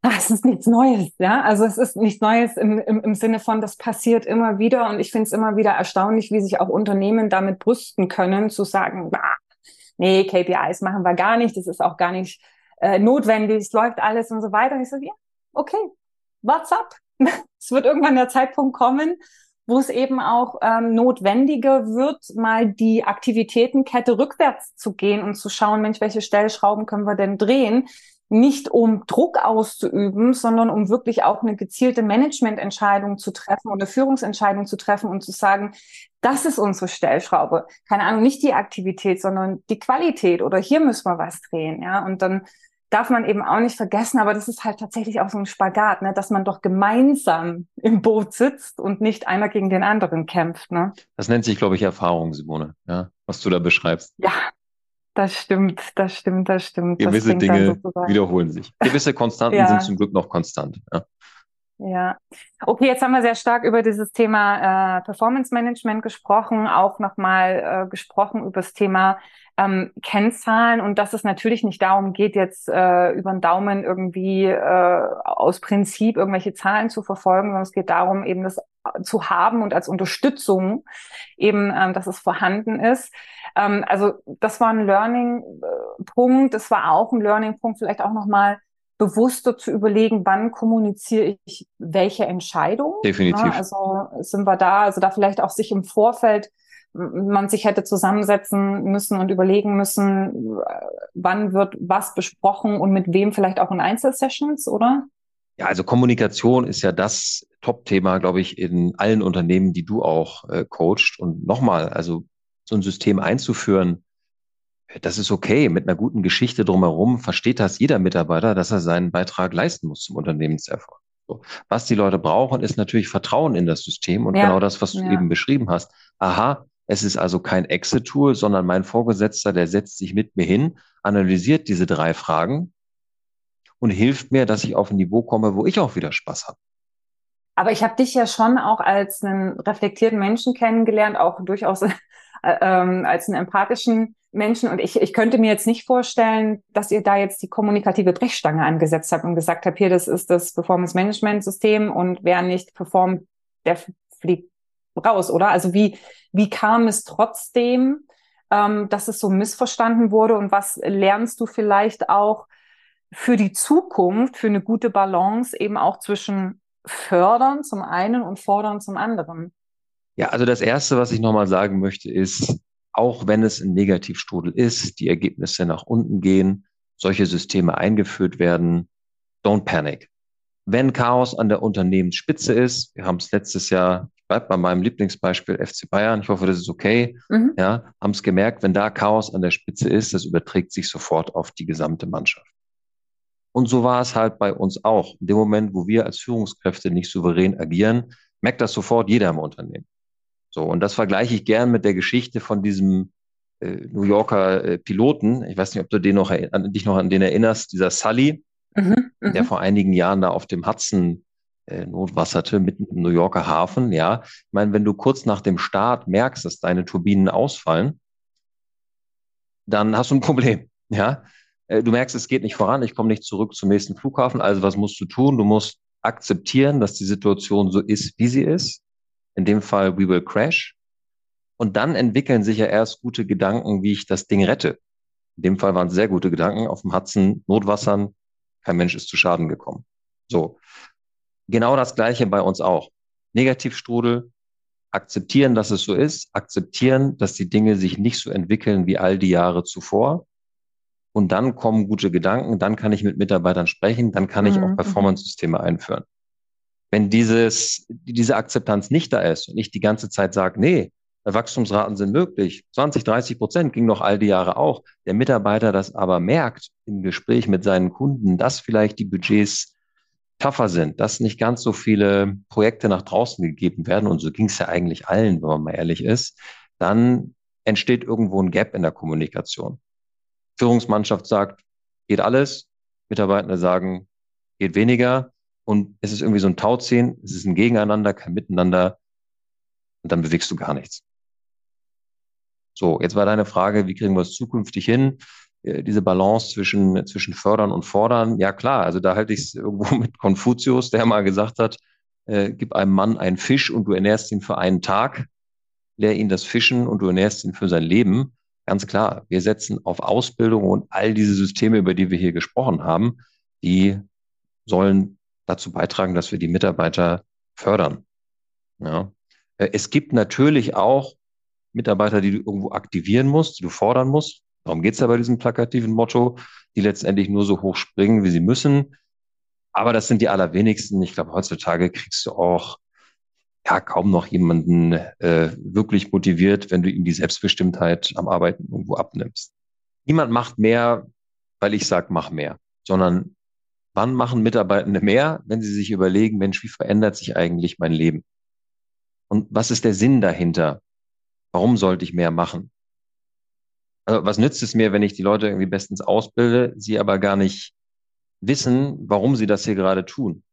es ist nichts Neues, ja. Also es ist nichts Neues im, im, im Sinne von, das passiert immer wieder und ich finde es immer wieder erstaunlich, wie sich auch Unternehmen damit brüsten können, zu sagen, bah, nee, KPIs machen wir gar nicht, das ist auch gar nicht äh, notwendig, es läuft alles und so weiter. Und ich so, ja, okay, what's up? es wird irgendwann der Zeitpunkt kommen, wo es eben auch ähm, notwendiger wird, mal die Aktivitätenkette rückwärts zu gehen und zu schauen, Mensch, welche Stellschrauben können wir denn drehen? Nicht um Druck auszuüben, sondern um wirklich auch eine gezielte Managemententscheidung zu treffen eine Führungsentscheidung zu treffen und zu sagen, das ist unsere Stellschraube. Keine Ahnung, nicht die Aktivität, sondern die Qualität oder hier müssen wir was drehen, ja. Und dann darf man eben auch nicht vergessen, aber das ist halt tatsächlich auch so ein Spagat, ne, dass man doch gemeinsam im Boot sitzt und nicht einer gegen den anderen kämpft. Ne? Das nennt sich, glaube ich, Erfahrung, Simone, ja, was du da beschreibst. Ja, das stimmt, das stimmt, das stimmt. Gewisse das Dinge wiederholen sich. Gewisse Konstanten ja. sind zum Glück noch konstant. Ja. Ja, okay, jetzt haben wir sehr stark über dieses Thema äh, Performance Management gesprochen, auch nochmal äh, gesprochen über das Thema ähm, Kennzahlen und dass es natürlich nicht darum geht, jetzt äh, über den Daumen irgendwie äh, aus Prinzip irgendwelche Zahlen zu verfolgen, sondern es geht darum, eben das zu haben und als Unterstützung eben, ähm, dass es vorhanden ist. Ähm, also das war ein Learning-Punkt, das war auch ein Learning-Punkt, vielleicht auch nochmal bewusster zu überlegen, wann kommuniziere ich welche Entscheidung. Definitiv. Ja, also sind wir da, also da vielleicht auch sich im Vorfeld man sich hätte zusammensetzen müssen und überlegen müssen, wann wird was besprochen und mit wem vielleicht auch in Einzelsessions, oder? Ja, also Kommunikation ist ja das Top-Thema, glaube ich, in allen Unternehmen, die du auch äh, coachst. Und nochmal, also so ein System einzuführen, das ist okay. Mit einer guten Geschichte drumherum versteht das jeder Mitarbeiter, dass er seinen Beitrag leisten muss zum Unternehmenserfolg. So. Was die Leute brauchen, ist natürlich Vertrauen in das System und ja. genau das, was du ja. eben beschrieben hast. Aha, es ist also kein Exit-Tool, sondern mein Vorgesetzter, der setzt sich mit mir hin, analysiert diese drei Fragen und hilft mir, dass ich auf ein Niveau komme, wo ich auch wieder Spaß habe. Aber ich habe dich ja schon auch als einen reflektierten Menschen kennengelernt, auch durchaus äh, ähm, als einen empathischen Menschen. Und ich, ich könnte mir jetzt nicht vorstellen, dass ihr da jetzt die kommunikative Brechstange angesetzt habt und gesagt habt, hier, das ist das Performance Management System und wer nicht performt, der fliegt raus, oder? Also wie, wie kam es trotzdem, ähm, dass es so missverstanden wurde und was lernst du vielleicht auch für die Zukunft, für eine gute Balance eben auch zwischen fördern zum einen und fordern zum anderen? Ja, also das Erste, was ich nochmal sagen möchte, ist, auch wenn es ein Negativstrudel ist, die Ergebnisse nach unten gehen, solche Systeme eingeführt werden, don't panic. Wenn Chaos an der Unternehmensspitze ist, wir haben es letztes Jahr, ich bleibe bei meinem Lieblingsbeispiel FC Bayern, ich hoffe, das ist okay, mhm. ja, haben es gemerkt, wenn da Chaos an der Spitze ist, das überträgt sich sofort auf die gesamte Mannschaft. Und so war es halt bei uns auch. In dem Moment, wo wir als Führungskräfte nicht souverän agieren, merkt das sofort jeder im Unternehmen. So, und das vergleiche ich gern mit der Geschichte von diesem äh, New Yorker äh, Piloten. Ich weiß nicht, ob du den noch an, dich noch an den erinnerst, dieser Sully, mhm, der mhm. vor einigen Jahren da auf dem Hudson notwasserte, mitten im New Yorker Hafen. Ja, ich meine, wenn du kurz nach dem Start merkst, dass deine Turbinen ausfallen, dann hast du ein Problem. Ja, äh, du merkst, es geht nicht voran, ich komme nicht zurück zum nächsten Flughafen. Also was musst du tun? Du musst akzeptieren, dass die Situation so ist, wie sie ist in dem Fall We Will Crash. Und dann entwickeln sich ja erst gute Gedanken, wie ich das Ding rette. In dem Fall waren es sehr gute Gedanken. Auf dem Hudson, Notwassern, kein Mensch ist zu Schaden gekommen. So. Genau das Gleiche bei uns auch. Negativstrudel, akzeptieren, dass es so ist, akzeptieren, dass die Dinge sich nicht so entwickeln wie all die Jahre zuvor. Und dann kommen gute Gedanken, dann kann ich mit Mitarbeitern sprechen, dann kann ich auch mhm. Performance-Systeme einführen. Wenn dieses, diese Akzeptanz nicht da ist und ich die ganze Zeit sage, nee, Wachstumsraten sind möglich, 20, 30 Prozent ging noch all die Jahre auch, der Mitarbeiter das aber merkt im Gespräch mit seinen Kunden, dass vielleicht die Budgets tougher sind, dass nicht ganz so viele Projekte nach draußen gegeben werden, und so ging es ja eigentlich allen, wenn man mal ehrlich ist, dann entsteht irgendwo ein Gap in der Kommunikation. Führungsmannschaft sagt, geht alles. Mitarbeitende sagen, geht weniger. Und es ist irgendwie so ein Tauziehen, es ist ein Gegeneinander, kein Miteinander. Und dann bewegst du gar nichts. So, jetzt war deine Frage, wie kriegen wir es zukünftig hin? Äh, diese Balance zwischen, zwischen fördern und fordern. Ja klar, also da halte ich es irgendwo mit Konfuzius, der mal gesagt hat, äh, gib einem Mann einen Fisch und du ernährst ihn für einen Tag, lehr ihn das Fischen und du ernährst ihn für sein Leben. Ganz klar, wir setzen auf Ausbildung und all diese Systeme, über die wir hier gesprochen haben, die sollen dazu beitragen, dass wir die Mitarbeiter fördern. Ja. Äh, es gibt natürlich auch Mitarbeiter, die du irgendwo aktivieren musst, die du fordern musst. Darum geht es ja bei diesem plakativen Motto, die letztendlich nur so hoch springen, wie sie müssen. Aber das sind die allerwenigsten. Ich glaube, heutzutage kriegst du auch ja kaum noch jemanden äh, wirklich motiviert, wenn du ihm die Selbstbestimmtheit am Arbeiten irgendwo abnimmst. Niemand macht mehr, weil ich sage, mach mehr, sondern wann machen Mitarbeitende mehr, wenn sie sich überlegen, Mensch, wie verändert sich eigentlich mein Leben? Und was ist der Sinn dahinter? Warum sollte ich mehr machen? Also was nützt es mir, wenn ich die Leute irgendwie bestens ausbilde, sie aber gar nicht wissen, warum sie das hier gerade tun?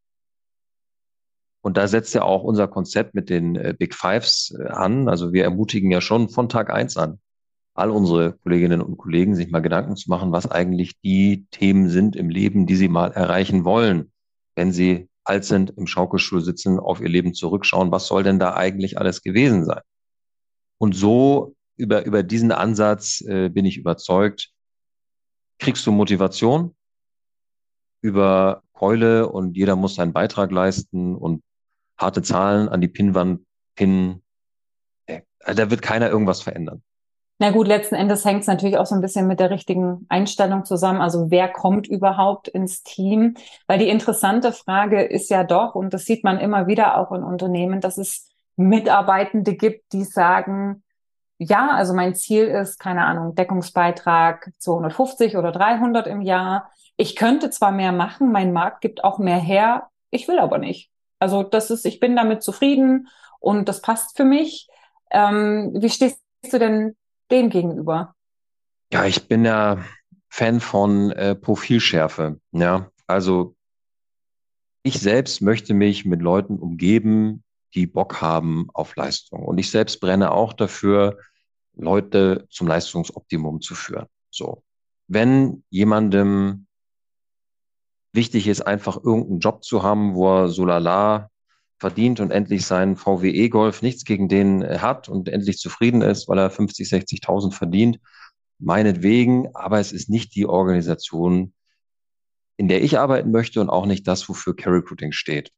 Und da setzt ja auch unser Konzept mit den äh, Big Fives äh, an. Also wir ermutigen ja schon von Tag eins an, all unsere Kolleginnen und Kollegen sich mal Gedanken zu machen, was eigentlich die Themen sind im Leben, die sie mal erreichen wollen, wenn sie alt sind, im Schaukelstuhl sitzen, auf ihr Leben zurückschauen, was soll denn da eigentlich alles gewesen sein? Und so über, über diesen Ansatz äh, bin ich überzeugt, kriegst du Motivation über Keule und jeder muss seinen Beitrag leisten und harte Zahlen an die Pinnwand pinnen. Äh, da wird keiner irgendwas verändern. Na gut, letzten Endes hängt es natürlich auch so ein bisschen mit der richtigen Einstellung zusammen. Also wer kommt überhaupt ins Team? Weil die interessante Frage ist ja doch, und das sieht man immer wieder auch in Unternehmen, dass es Mitarbeitende gibt, die sagen, ja, also mein Ziel ist, keine Ahnung, Deckungsbeitrag 250 oder 300 im Jahr. Ich könnte zwar mehr machen, mein Markt gibt auch mehr her, ich will aber nicht. Also das ist, ich bin damit zufrieden und das passt für mich. Ähm, wie stehst du denn dem gegenüber? Ja, ich bin ja Fan von äh, Profilschärfe. Ja, also ich selbst möchte mich mit Leuten umgeben, die Bock haben auf Leistung. Und ich selbst brenne auch dafür, Leute zum Leistungsoptimum zu führen. So. Wenn jemandem wichtig ist, einfach irgendeinen Job zu haben, wo er so lala verdient und endlich seinen VW E-Golf nichts gegen den hat und endlich zufrieden ist, weil er 50, 60.000 verdient, meinetwegen, aber es ist nicht die Organisation, in der ich arbeiten möchte und auch nicht das, wofür Care Recruiting steht.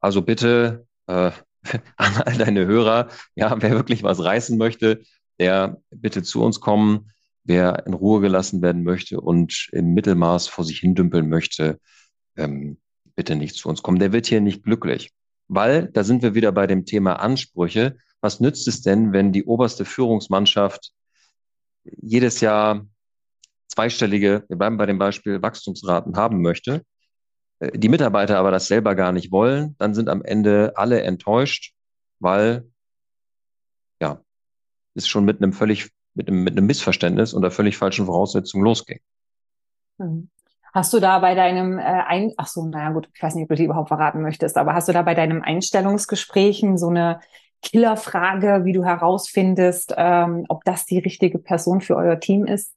Also bitte äh, an all deine Hörer, ja, wer wirklich was reißen möchte, der bitte zu uns kommen. Wer in Ruhe gelassen werden möchte und im Mittelmaß vor sich hindümpeln möchte, ähm, bitte nicht zu uns kommen. Der wird hier nicht glücklich. Weil, da sind wir wieder bei dem Thema Ansprüche. Was nützt es denn, wenn die oberste Führungsmannschaft jedes Jahr zweistellige, wir bleiben bei dem Beispiel, Wachstumsraten haben möchte, die Mitarbeiter aber das selber gar nicht wollen, dann sind am Ende alle enttäuscht, weil ja, es schon mit einem völlig, mit einem, mit einem Missverständnis unter völlig falschen Voraussetzungen losging. Hm. Hast du da bei deinem äh, Ein ach so, naja gut, ich weiß nicht, ob du die überhaupt verraten möchtest, aber hast du da bei deinem Einstellungsgesprächen so eine Killerfrage, wie du herausfindest, ähm, ob das die richtige Person für euer Team ist?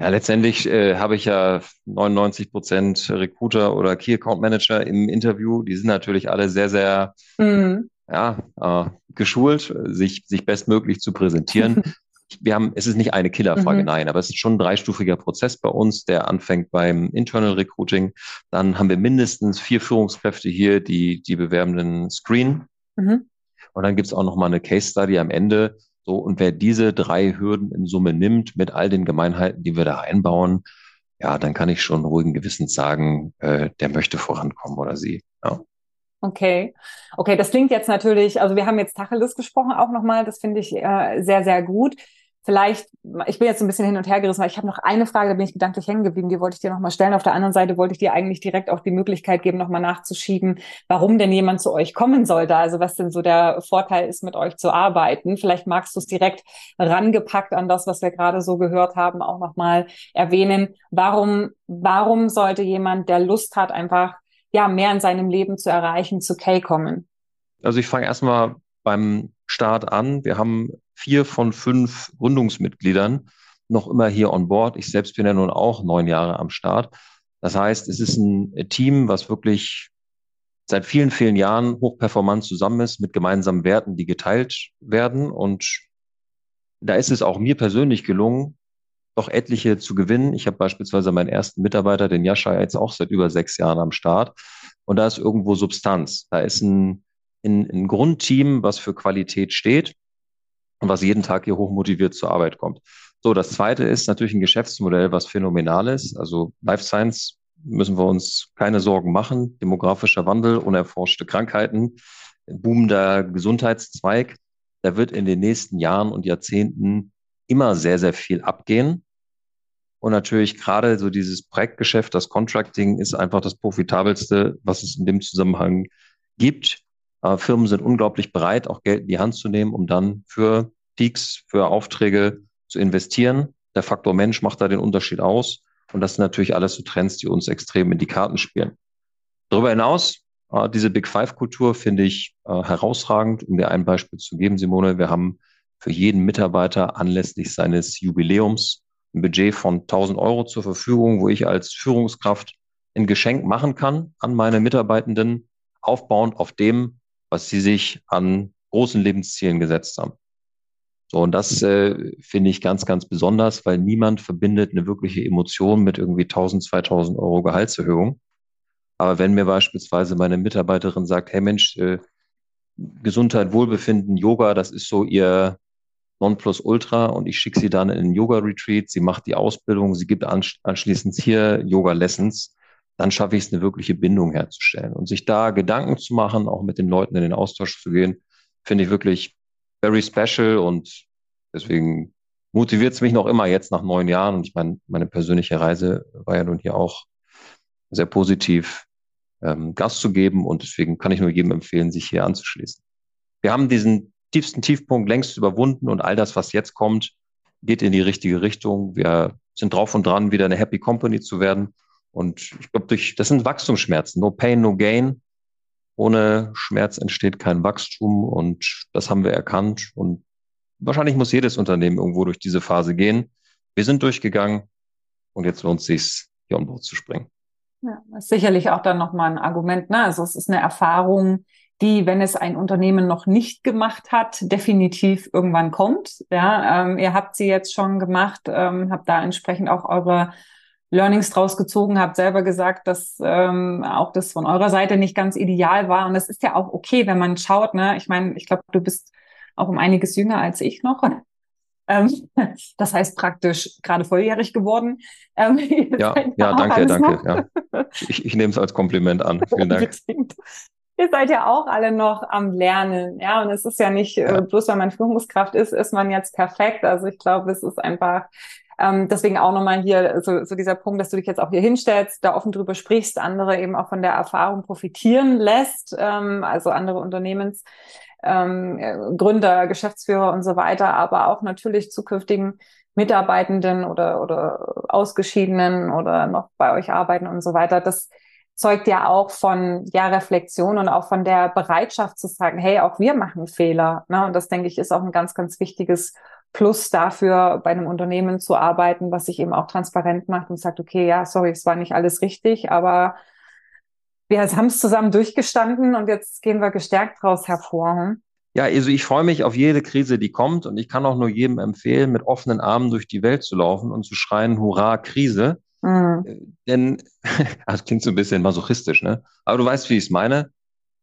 Ja, letztendlich äh, habe ich ja 99 Prozent Recruiter oder Key Account Manager im Interview. Die sind natürlich alle sehr, sehr mhm. ja, äh, geschult, sich, sich bestmöglich zu präsentieren. Wir haben, es ist nicht eine Killerfrage, mhm. nein, aber es ist schon ein dreistufiger Prozess bei uns, der anfängt beim Internal Recruiting. Dann haben wir mindestens vier Führungskräfte hier, die die Bewerbenden screenen. Mhm. Und dann gibt's auch noch mal eine Case Study am Ende, so, und wer diese drei Hürden in Summe nimmt, mit all den Gemeinheiten, die wir da einbauen, ja, dann kann ich schon ruhigen Gewissens sagen, äh, der möchte vorankommen oder sie. Ja. Okay. Okay, das klingt jetzt natürlich, also wir haben jetzt Tacheles gesprochen auch nochmal, das finde ich äh, sehr, sehr gut. Vielleicht, ich bin jetzt ein bisschen hin und her gerissen, weil ich habe noch eine Frage, da bin ich gedanklich hängen geblieben, die wollte ich dir nochmal stellen. Auf der anderen Seite wollte ich dir eigentlich direkt auch die Möglichkeit geben, nochmal nachzuschieben, warum denn jemand zu euch kommen sollte. Also was denn so der Vorteil ist, mit euch zu arbeiten. Vielleicht magst du es direkt rangepackt an das, was wir gerade so gehört haben, auch nochmal erwähnen. Warum, warum sollte jemand, der Lust hat, einfach ja mehr in seinem Leben zu erreichen, zu Kay kommen? Also ich fange erstmal beim Start an. Wir haben vier von fünf Gründungsmitgliedern noch immer hier on board. Ich selbst bin ja nun auch neun Jahre am Start. Das heißt, es ist ein Team, was wirklich seit vielen, vielen Jahren hochperformant zusammen ist, mit gemeinsamen Werten, die geteilt werden. Und da ist es auch mir persönlich gelungen, doch etliche zu gewinnen. Ich habe beispielsweise meinen ersten Mitarbeiter, den Jascha, jetzt auch seit über sechs Jahren am Start. Und da ist irgendwo Substanz. Da ist ein ein, ein Grundteam, was für Qualität steht was jeden Tag hier hochmotiviert zur Arbeit kommt. So, das zweite ist natürlich ein Geschäftsmodell, was phänomenal ist. Also Life Science müssen wir uns keine Sorgen machen. Demografischer Wandel, unerforschte Krankheiten, boomender Gesundheitszweig. Da wird in den nächsten Jahren und Jahrzehnten immer sehr, sehr viel abgehen. Und natürlich gerade so dieses Projektgeschäft, das Contracting ist einfach das profitabelste, was es in dem Zusammenhang gibt. Äh, Firmen sind unglaublich bereit, auch Geld in die Hand zu nehmen, um dann für Peaks, für Aufträge zu investieren. Der Faktor Mensch macht da den Unterschied aus. Und das sind natürlich alles so Trends, die uns extrem in die Karten spielen. Darüber hinaus, äh, diese Big Five-Kultur finde ich äh, herausragend. Um dir ein Beispiel zu geben, Simone, wir haben für jeden Mitarbeiter anlässlich seines Jubiläums ein Budget von 1000 Euro zur Verfügung, wo ich als Führungskraft ein Geschenk machen kann an meine Mitarbeitenden, aufbauend auf dem, was sie sich an großen Lebenszielen gesetzt haben. So, und das äh, finde ich ganz, ganz besonders, weil niemand verbindet eine wirkliche Emotion mit irgendwie 1000, 2000 Euro Gehaltserhöhung. Aber wenn mir beispielsweise meine Mitarbeiterin sagt, hey Mensch, äh, Gesundheit, Wohlbefinden, Yoga, das ist so ihr Nonplusultra und ich schicke sie dann in einen Yoga-Retreat, sie macht die Ausbildung, sie gibt anschließend hier Yoga-Lessons, dann schaffe ich es, eine wirkliche Bindung herzustellen. Und sich da Gedanken zu machen, auch mit den Leuten in den Austausch zu gehen, finde ich wirklich very special und deswegen motiviert es mich noch immer jetzt nach neun Jahren. Und ich meine, meine persönliche Reise war ja nun hier auch sehr positiv, ähm, Gas zu geben und deswegen kann ich nur jedem empfehlen, sich hier anzuschließen. Wir haben diesen tiefsten Tiefpunkt längst überwunden und all das, was jetzt kommt, geht in die richtige Richtung. Wir sind drauf und dran, wieder eine Happy Company zu werden. Und ich glaube, durch, das sind Wachstumsschmerzen. No pain, no gain. Ohne Schmerz entsteht kein Wachstum und das haben wir erkannt. Und wahrscheinlich muss jedes Unternehmen irgendwo durch diese Phase gehen. Wir sind durchgegangen und jetzt lohnt es sich, hier um Bord zu springen. Ja, ist sicherlich auch dann nochmal ein Argument. Ne? Also es ist eine Erfahrung, die, wenn es ein Unternehmen noch nicht gemacht hat, definitiv irgendwann kommt. Ja, ähm, ihr habt sie jetzt schon gemacht, ähm, habt da entsprechend auch eure Learnings draus gezogen, habt selber gesagt, dass ähm, auch das von eurer Seite nicht ganz ideal war. Und das ist ja auch okay, wenn man schaut. Ne? Ich meine, ich glaube, du bist auch um einiges jünger als ich noch. Ähm, das heißt praktisch gerade volljährig geworden. Ähm, ja, ja, danke, danke. Ja. Ich, ich nehme es als Kompliment an. Vielen Dank. Ihr seid ja auch alle noch am Lernen, ja. Und es ist ja nicht äh, bloß, weil man Führungskraft ist, ist man jetzt perfekt. Also ich glaube, es ist einfach ähm, deswegen auch nochmal hier so, so dieser Punkt, dass du dich jetzt auch hier hinstellst, da offen drüber sprichst, andere eben auch von der Erfahrung profitieren lässt, ähm, also andere Unternehmens. Ähm, Gründer, Geschäftsführer und so weiter, aber auch natürlich zukünftigen Mitarbeitenden oder, oder Ausgeschiedenen oder noch bei euch arbeiten und so weiter. Das zeugt ja auch von ja Reflexion und auch von der Bereitschaft zu sagen, hey, auch wir machen Fehler. Ne? Und das denke ich ist auch ein ganz, ganz wichtiges Plus dafür, bei einem Unternehmen zu arbeiten, was sich eben auch transparent macht und sagt, okay, ja, sorry, es war nicht alles richtig, aber wir haben es zusammen durchgestanden und jetzt gehen wir gestärkt daraus hervor. Hm? Ja, also ich freue mich auf jede Krise, die kommt und ich kann auch nur jedem empfehlen, mit offenen Armen durch die Welt zu laufen und zu schreien, hurra, Krise. Mhm. Denn, das klingt so ein bisschen masochistisch, ne? Aber du weißt, wie ich es meine.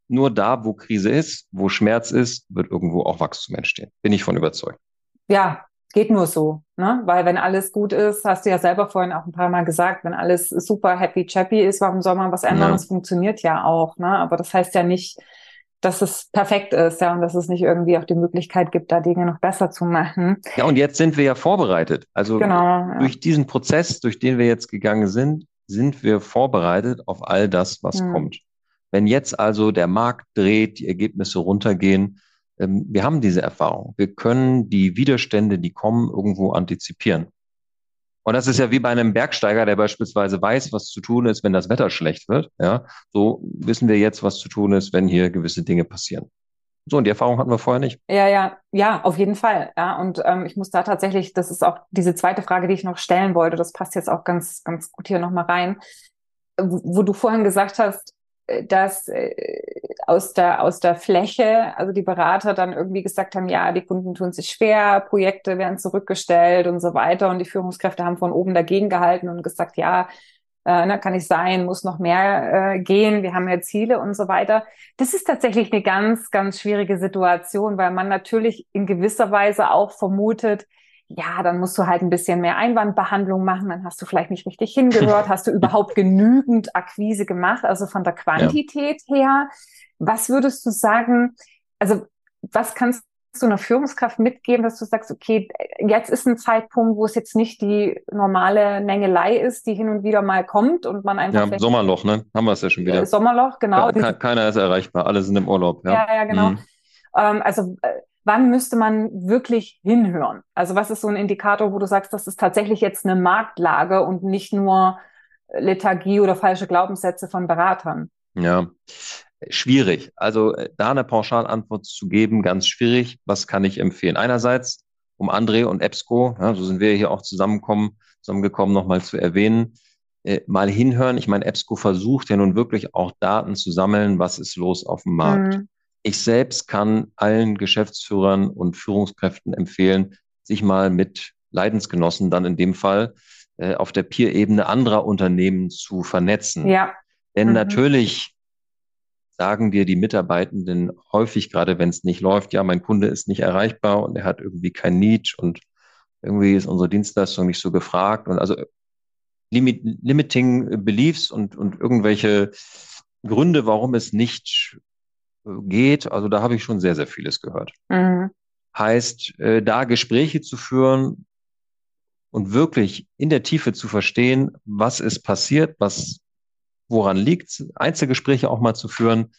Nur da, wo Krise ist, wo Schmerz ist, wird irgendwo auch Wachstum entstehen. Bin ich von überzeugt ja, geht nur so, ne? Weil wenn alles gut ist, hast du ja selber vorhin auch ein paar Mal gesagt, wenn alles super happy chappy ist, warum soll man was ändern? Ja. Das funktioniert ja auch, ne? Aber das heißt ja nicht, dass es perfekt ist, ja, und dass es nicht irgendwie auch die Möglichkeit gibt, da Dinge noch besser zu machen. Ja, und jetzt sind wir ja vorbereitet. Also genau, ja. durch diesen Prozess, durch den wir jetzt gegangen sind, sind wir vorbereitet auf all das, was hm. kommt. Wenn jetzt also der Markt dreht, die Ergebnisse runtergehen, wir haben diese Erfahrung. Wir können die Widerstände, die kommen, irgendwo antizipieren. Und das ist ja wie bei einem Bergsteiger, der beispielsweise weiß, was zu tun ist, wenn das Wetter schlecht wird. Ja, so wissen wir jetzt, was zu tun ist, wenn hier gewisse Dinge passieren. So, und die Erfahrung hatten wir vorher nicht. Ja, ja, ja, auf jeden Fall. Ja, und ähm, ich muss da tatsächlich, das ist auch diese zweite Frage, die ich noch stellen wollte. Das passt jetzt auch ganz, ganz gut hier nochmal rein. Wo du vorhin gesagt hast, dass äh, aus der, aus der Fläche, also die Berater dann irgendwie gesagt haben, ja, die Kunden tun sich schwer, Projekte werden zurückgestellt und so weiter. Und die Führungskräfte haben von oben dagegen gehalten und gesagt, ja, äh, na, kann nicht sein, muss noch mehr äh, gehen, wir haben ja Ziele und so weiter. Das ist tatsächlich eine ganz, ganz schwierige Situation, weil man natürlich in gewisser Weise auch vermutet, ja, dann musst du halt ein bisschen mehr Einwandbehandlung machen, dann hast du vielleicht nicht richtig hingehört, hast du überhaupt genügend Akquise gemacht, also von der Quantität ja. her. Was würdest du sagen, also was kannst du einer Führungskraft mitgeben, dass du sagst, okay, jetzt ist ein Zeitpunkt, wo es jetzt nicht die normale Nängelei ist, die hin und wieder mal kommt und man einfach. Ja, Sommerloch, ne? Haben wir es ja schon wieder. Sommerloch, genau. Ke keiner ist erreichbar, alle sind im Urlaub. Ja, ja, ja genau. Mhm. Ähm, also äh, wann müsste man wirklich hinhören? Also was ist so ein Indikator, wo du sagst, das ist tatsächlich jetzt eine Marktlage und nicht nur Lethargie oder falsche Glaubenssätze von Beratern? Ja, schwierig. Also äh, da eine Pauschalantwort zu geben, ganz schwierig. Was kann ich empfehlen? Einerseits, um André und EBSCO, ja, so sind wir hier auch zusammengekommen, zusammengekommen, nochmal zu erwähnen, äh, mal hinhören. Ich meine, EBSCO versucht ja nun wirklich auch Daten zu sammeln, was ist los auf dem Markt. Mhm. Ich selbst kann allen Geschäftsführern und Führungskräften empfehlen, sich mal mit Leidensgenossen dann in dem Fall äh, auf der Peer-Ebene anderer Unternehmen zu vernetzen. Ja. Denn mhm. natürlich sagen dir die Mitarbeitenden häufig, gerade wenn es nicht läuft, ja, mein Kunde ist nicht erreichbar und er hat irgendwie kein Need und irgendwie ist unsere Dienstleistung nicht so gefragt und also limit, limiting beliefs und, und irgendwelche Gründe, warum es nicht geht. Also da habe ich schon sehr, sehr vieles gehört. Mhm. Heißt, äh, da Gespräche zu führen und wirklich in der Tiefe zu verstehen, was ist passiert, was, woran liegt, Einzelgespräche auch mal zu führen.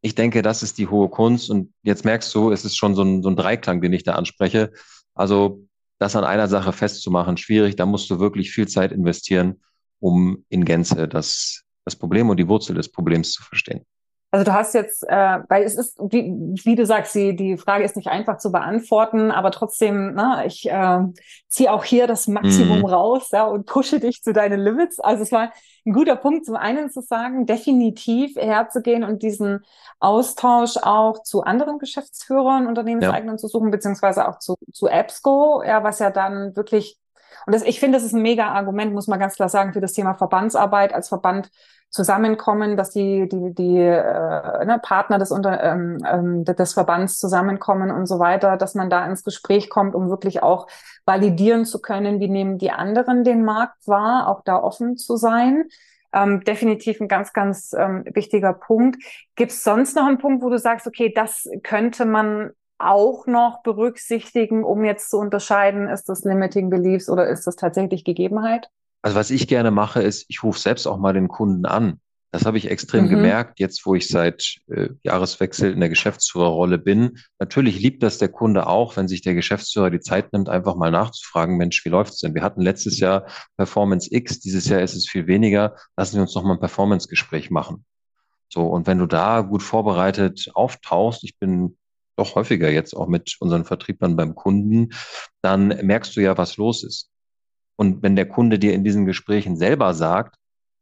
Ich denke, das ist die hohe Kunst. Und jetzt merkst du, es ist schon so ein, so ein Dreiklang, den ich da anspreche. Also das an einer Sache festzumachen, schwierig. Da musst du wirklich viel Zeit investieren, um in Gänze das, das Problem und die Wurzel des Problems zu verstehen. Also du hast jetzt, äh, weil es ist, wie, wie du sagst, die, die Frage ist nicht einfach zu beantworten, aber trotzdem, na, ich äh, ziehe auch hier das Maximum mhm. raus ja, und pushe dich zu deinen Limits. Also es war ein guter Punkt, zum einen zu sagen, definitiv herzugehen und diesen Austausch auch zu anderen Geschäftsführern, Unternehmenseigenen ja. zu suchen, beziehungsweise auch zu, zu EBSCO, ja, was ja dann wirklich und das, ich finde, das ist ein mega Argument, muss man ganz klar sagen, für das Thema Verbandsarbeit als Verband zusammenkommen, dass die, die, die äh, ne, Partner des, Unter, ähm, ähm, des Verbands zusammenkommen und so weiter, dass man da ins Gespräch kommt, um wirklich auch validieren zu können, wie nehmen die anderen den Markt wahr, auch da offen zu sein. Ähm, definitiv ein ganz, ganz ähm, wichtiger Punkt. Gibt es sonst noch einen Punkt, wo du sagst, okay, das könnte man auch noch berücksichtigen, um jetzt zu unterscheiden, ist das Limiting Beliefs oder ist das tatsächlich Gegebenheit? Also was ich gerne mache, ist, ich rufe selbst auch mal den Kunden an. Das habe ich extrem mhm. gemerkt, jetzt wo ich seit äh, Jahreswechsel in der Geschäftsführerrolle bin. Natürlich liebt das der Kunde auch, wenn sich der Geschäftsführer die Zeit nimmt, einfach mal nachzufragen, Mensch, wie läuft's denn? Wir hatten letztes Jahr Performance X, dieses Jahr ist es viel weniger. Lassen wir uns noch mal ein Performance-Gespräch machen. So, und wenn du da gut vorbereitet auftauchst, ich bin doch häufiger jetzt auch mit unseren Vertrieblern beim Kunden, dann merkst du ja, was los ist. Und wenn der Kunde dir in diesen Gesprächen selber sagt,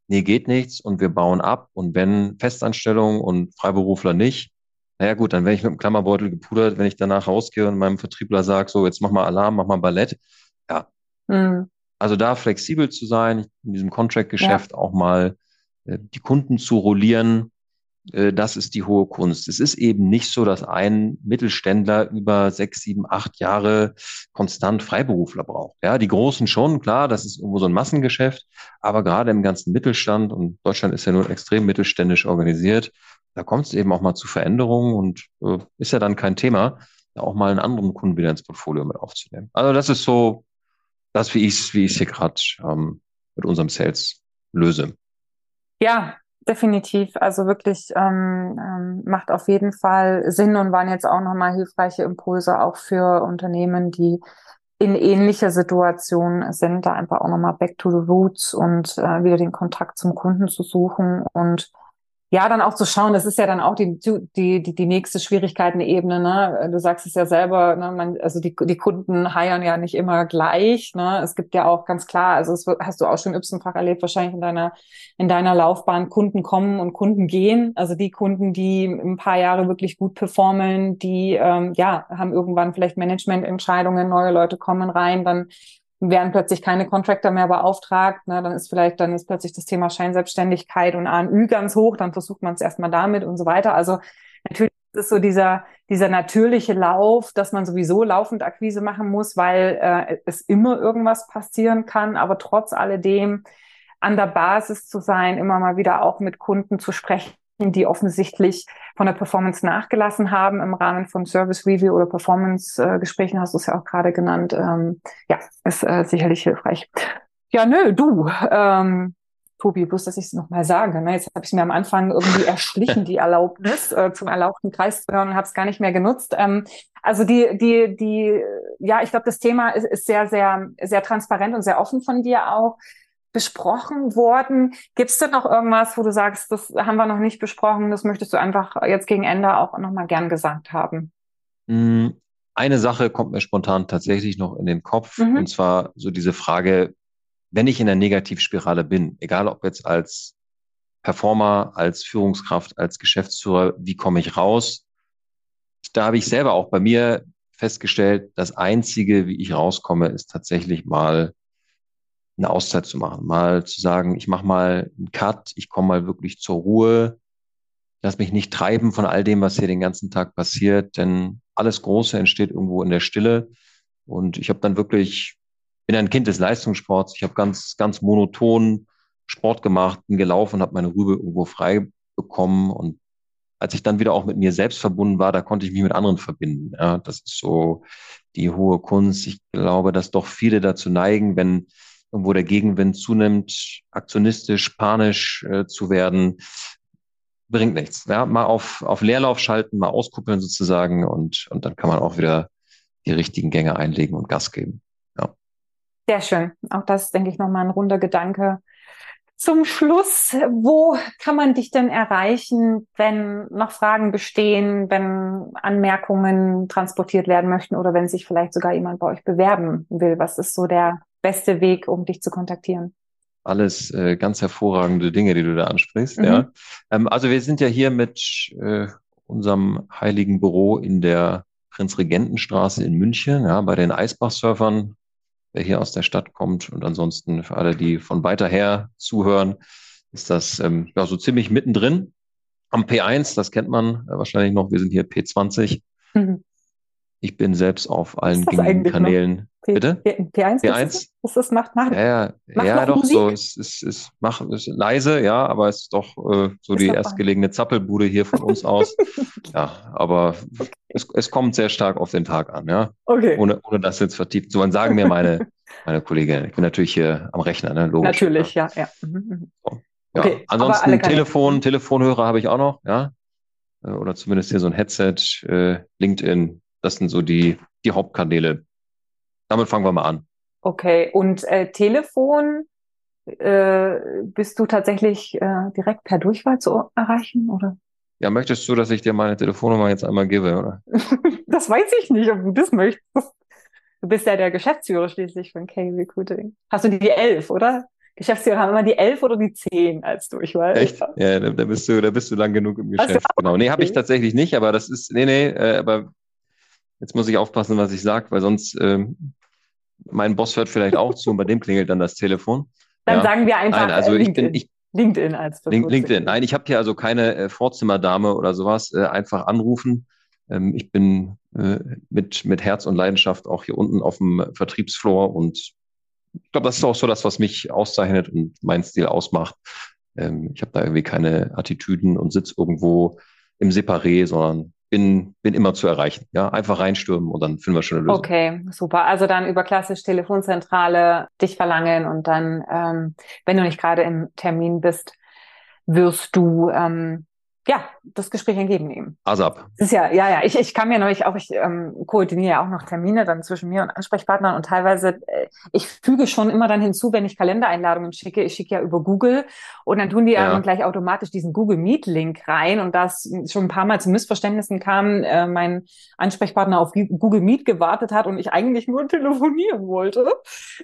nee, geht nichts und wir bauen ab und wenn Festanstellung und Freiberufler nicht, naja gut, dann werde ich mit dem Klammerbeutel gepudert, wenn ich danach rausgehe und meinem Vertriebler sage, so jetzt mach mal Alarm, mach mal Ballett. Ja. Mhm. Also da flexibel zu sein, in diesem Contract-Geschäft ja. auch mal äh, die Kunden zu rollieren, das ist die hohe Kunst. Es ist eben nicht so, dass ein Mittelständler über sechs, sieben, acht Jahre konstant Freiberufler braucht. Ja, die Großen schon, klar, das ist irgendwo so ein Massengeschäft, aber gerade im ganzen Mittelstand und Deutschland ist ja nur extrem mittelständisch organisiert, da kommt es eben auch mal zu Veränderungen und äh, ist ja dann kein Thema, da auch mal einen anderen Kunden wieder ins Portfolio mit aufzunehmen. Also das ist so das, wie ich es wie ich's hier gerade ähm, mit unserem Sales löse. Ja, definitiv. Also wirklich ähm, ähm, macht auf jeden Fall Sinn und waren jetzt auch nochmal hilfreiche Impulse auch für Unternehmen, die in ähnlicher Situation sind, da einfach auch nochmal back to the roots und äh, wieder den Kontakt zum Kunden zu suchen und ja, dann auch zu schauen, das ist ja dann auch die, die, die, die nächste Schwierigkeitenebene. Ne? Du sagst es ja selber, ne? Man, also die, die Kunden heiern ja nicht immer gleich. Ne? Es gibt ja auch ganz klar, also das hast du auch schon y-fach erlebt, wahrscheinlich in deiner, in deiner Laufbahn, Kunden kommen und Kunden gehen. Also die Kunden, die ein paar Jahre wirklich gut performen, die ähm, ja, haben irgendwann vielleicht Managemententscheidungen, neue Leute kommen rein, dann werden plötzlich keine Contractor mehr beauftragt, ne, dann ist vielleicht, dann ist plötzlich das Thema Scheinselbstständigkeit und ANÜ ganz hoch, dann versucht man es erstmal damit und so weiter. Also natürlich ist so dieser, dieser natürliche Lauf, dass man sowieso laufend Akquise machen muss, weil äh, es immer irgendwas passieren kann, aber trotz alledem an der Basis zu sein, immer mal wieder auch mit Kunden zu sprechen, die offensichtlich von der Performance nachgelassen haben im Rahmen von Service Review oder Performance-Gesprächen, hast du es ja auch gerade genannt. Ähm, ja, ist äh, sicherlich hilfreich. Ja, nö, du, ähm, Tobi, bloß, dass ich es nochmal sage. Ne? Jetzt habe ich mir am Anfang irgendwie erschlichen, die Erlaubnis äh, zum erlauchten Kreis zu hören und habe es gar nicht mehr genutzt. Ähm, also die, die, die, ja, ich glaube, das Thema ist, ist sehr, sehr, sehr transparent und sehr offen von dir auch besprochen worden. Gibt es denn noch irgendwas, wo du sagst, das haben wir noch nicht besprochen, das möchtest du einfach jetzt gegen Ende auch nochmal gern gesagt haben? Mm, eine Sache kommt mir spontan tatsächlich noch in den Kopf, mhm. und zwar so diese Frage, wenn ich in der Negativspirale bin, egal ob jetzt als Performer, als Führungskraft, als Geschäftsführer, wie komme ich raus? Da habe ich selber auch bei mir festgestellt, das Einzige, wie ich rauskomme, ist tatsächlich mal eine Auszeit zu machen, mal zu sagen, ich mache mal einen Cut, ich komme mal wirklich zur Ruhe, lass mich nicht treiben von all dem, was hier den ganzen Tag passiert, denn alles Große entsteht irgendwo in der Stille. Und ich habe dann wirklich, bin ein Kind des Leistungssports, ich habe ganz, ganz monoton Sport gemacht, bin gelaufen, habe meine Rübe irgendwo frei bekommen und als ich dann wieder auch mit mir selbst verbunden war, da konnte ich mich mit anderen verbinden. Ja, das ist so die hohe Kunst. Ich glaube, dass doch viele dazu neigen, wenn wo der Gegenwind zunimmt, aktionistisch, panisch äh, zu werden, bringt nichts. Ja, mal auf, auf Leerlauf schalten, mal auskuppeln sozusagen und, und dann kann man auch wieder die richtigen Gänge einlegen und Gas geben. Ja. Sehr schön. Auch das, denke ich, nochmal ein runder Gedanke. Zum Schluss, wo kann man dich denn erreichen, wenn noch Fragen bestehen, wenn Anmerkungen transportiert werden möchten oder wenn sich vielleicht sogar jemand bei euch bewerben will? Was ist so der beste Weg, um dich zu kontaktieren? Alles äh, ganz hervorragende Dinge, die du da ansprichst. Mhm. Ja. Ähm, also wir sind ja hier mit äh, unserem heiligen Büro in der Prinzregentenstraße in München, ja, bei den Eisbach-Surfern, wer hier aus der Stadt kommt. Und ansonsten für alle, die von weiter her zuhören, ist das ähm, ja so ziemlich mittendrin am P1. Das kennt man äh, wahrscheinlich noch. Wir sind hier P20. Mhm. Ich bin selbst auf allen gängigen Kanälen. P Bitte? P1? P1? Was das macht? macht ja, ja, macht ja doch, Musik? so. Es ist, es macht, ist leise, ja, aber es ist doch äh, so ist die erstgelegene Zappelbude hier von uns aus. ja, aber okay. es, es kommt sehr stark auf den Tag an, ja. Okay. Ohne, ohne das jetzt vertieft zu wollen, sagen mir meine, meine Kollegin. Ich bin natürlich hier am Rechner, ne? Logisch. Natürlich, ja, ja. Mhm. mhm. So. ja. Okay, Ansonsten Telefon, Telefonhörer habe ich auch noch, ja. Äh, oder zumindest hier so ein Headset, äh, LinkedIn, das sind so die, die Hauptkanäle. Damit fangen wir mal an. Okay, und äh, Telefon, äh, bist du tatsächlich äh, direkt per Durchwahl zu erreichen, oder? Ja, möchtest du, dass ich dir meine Telefonnummer jetzt einmal gebe, oder? das weiß ich nicht, ob du das möchtest. Du bist ja der Geschäftsführer schließlich von K-Recruiting. Hast du die elf, oder? Geschäftsführer haben immer die elf oder die zehn als Durchwahl. Echt? Ja, da, da bist du, da bist du lang genug im Geschäft. Genau. Nee, habe ich tatsächlich nicht, aber das ist, nee, nee, äh, aber Jetzt muss ich aufpassen, was ich sage, weil sonst ähm, mein Boss hört vielleicht auch zu und bei dem klingelt dann das Telefon. Dann ja. sagen wir einfach. Nein, also ich bin, ich, LinkedIn als Link, LinkedIn. Nein, ich habe hier also keine äh, Vorzimmerdame oder sowas. Äh, einfach anrufen. Ähm, ich bin äh, mit, mit Herz und Leidenschaft auch hier unten auf dem Vertriebsfloor und ich glaube, das ist auch so das, was mich auszeichnet und meinen Stil ausmacht. Ähm, ich habe da irgendwie keine Attitüden und sitze irgendwo im Separé, sondern bin, bin immer zu erreichen. Ja, einfach reinstürmen und dann finden wir schon eine Lösung. Okay, super. Also dann über klassisch Telefonzentrale dich verlangen und dann, ähm, wenn du nicht gerade im Termin bist, wirst du ähm, ja, das Gespräch entgegennehmen. ASAP. Das ist ja, ja, ja. Ich, ich kann mir neulich auch, ich ähm, koordiniere ja auch noch Termine dann zwischen mir und Ansprechpartnern und teilweise, äh, ich füge schon immer dann hinzu, wenn ich Kalendereinladungen schicke, ich schicke ja über Google und dann tun die ja dann gleich automatisch diesen Google Meet Link rein und das schon ein paar Mal zu Missverständnissen kam, äh, mein Ansprechpartner auf Google Meet gewartet hat und ich eigentlich nur telefonieren wollte,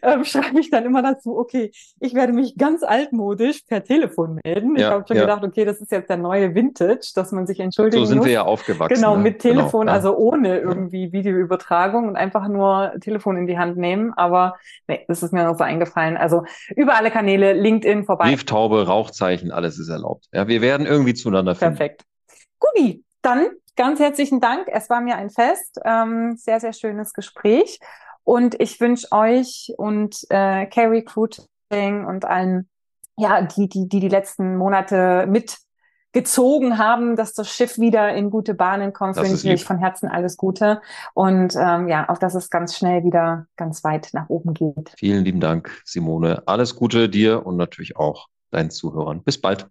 ähm, schreibe ich dann immer dazu, okay, ich werde mich ganz altmodisch per Telefon melden. Ja, ich habe schon ja. gedacht, okay, das ist jetzt der neue Wind Vintage, dass man sich entschuldigen muss. So sind muss. wir ja aufgewachsen. Genau, ne? mit genau, Telefon, genau, ja. also ohne irgendwie Videoübertragung und einfach nur Telefon in die Hand nehmen. Aber nee, das ist mir noch so eingefallen. Also über alle Kanäle, LinkedIn vorbei. Brieftaube, Rauchzeichen, alles ist erlaubt. Ja, wir werden irgendwie zueinander finden. Perfekt. Guti, dann ganz herzlichen Dank. Es war mir ein Fest. Ähm, sehr, sehr schönes Gespräch. Und ich wünsche euch und äh, Carrie Recruiting und allen, ja, die, die, die die letzten Monate mit gezogen haben, dass das Schiff wieder in gute Bahnen kommt. Das wünsche ich von Herzen alles Gute. Und ähm, ja, auch dass es ganz schnell wieder ganz weit nach oben geht. Vielen lieben Dank, Simone. Alles Gute dir und natürlich auch deinen Zuhörern. Bis bald.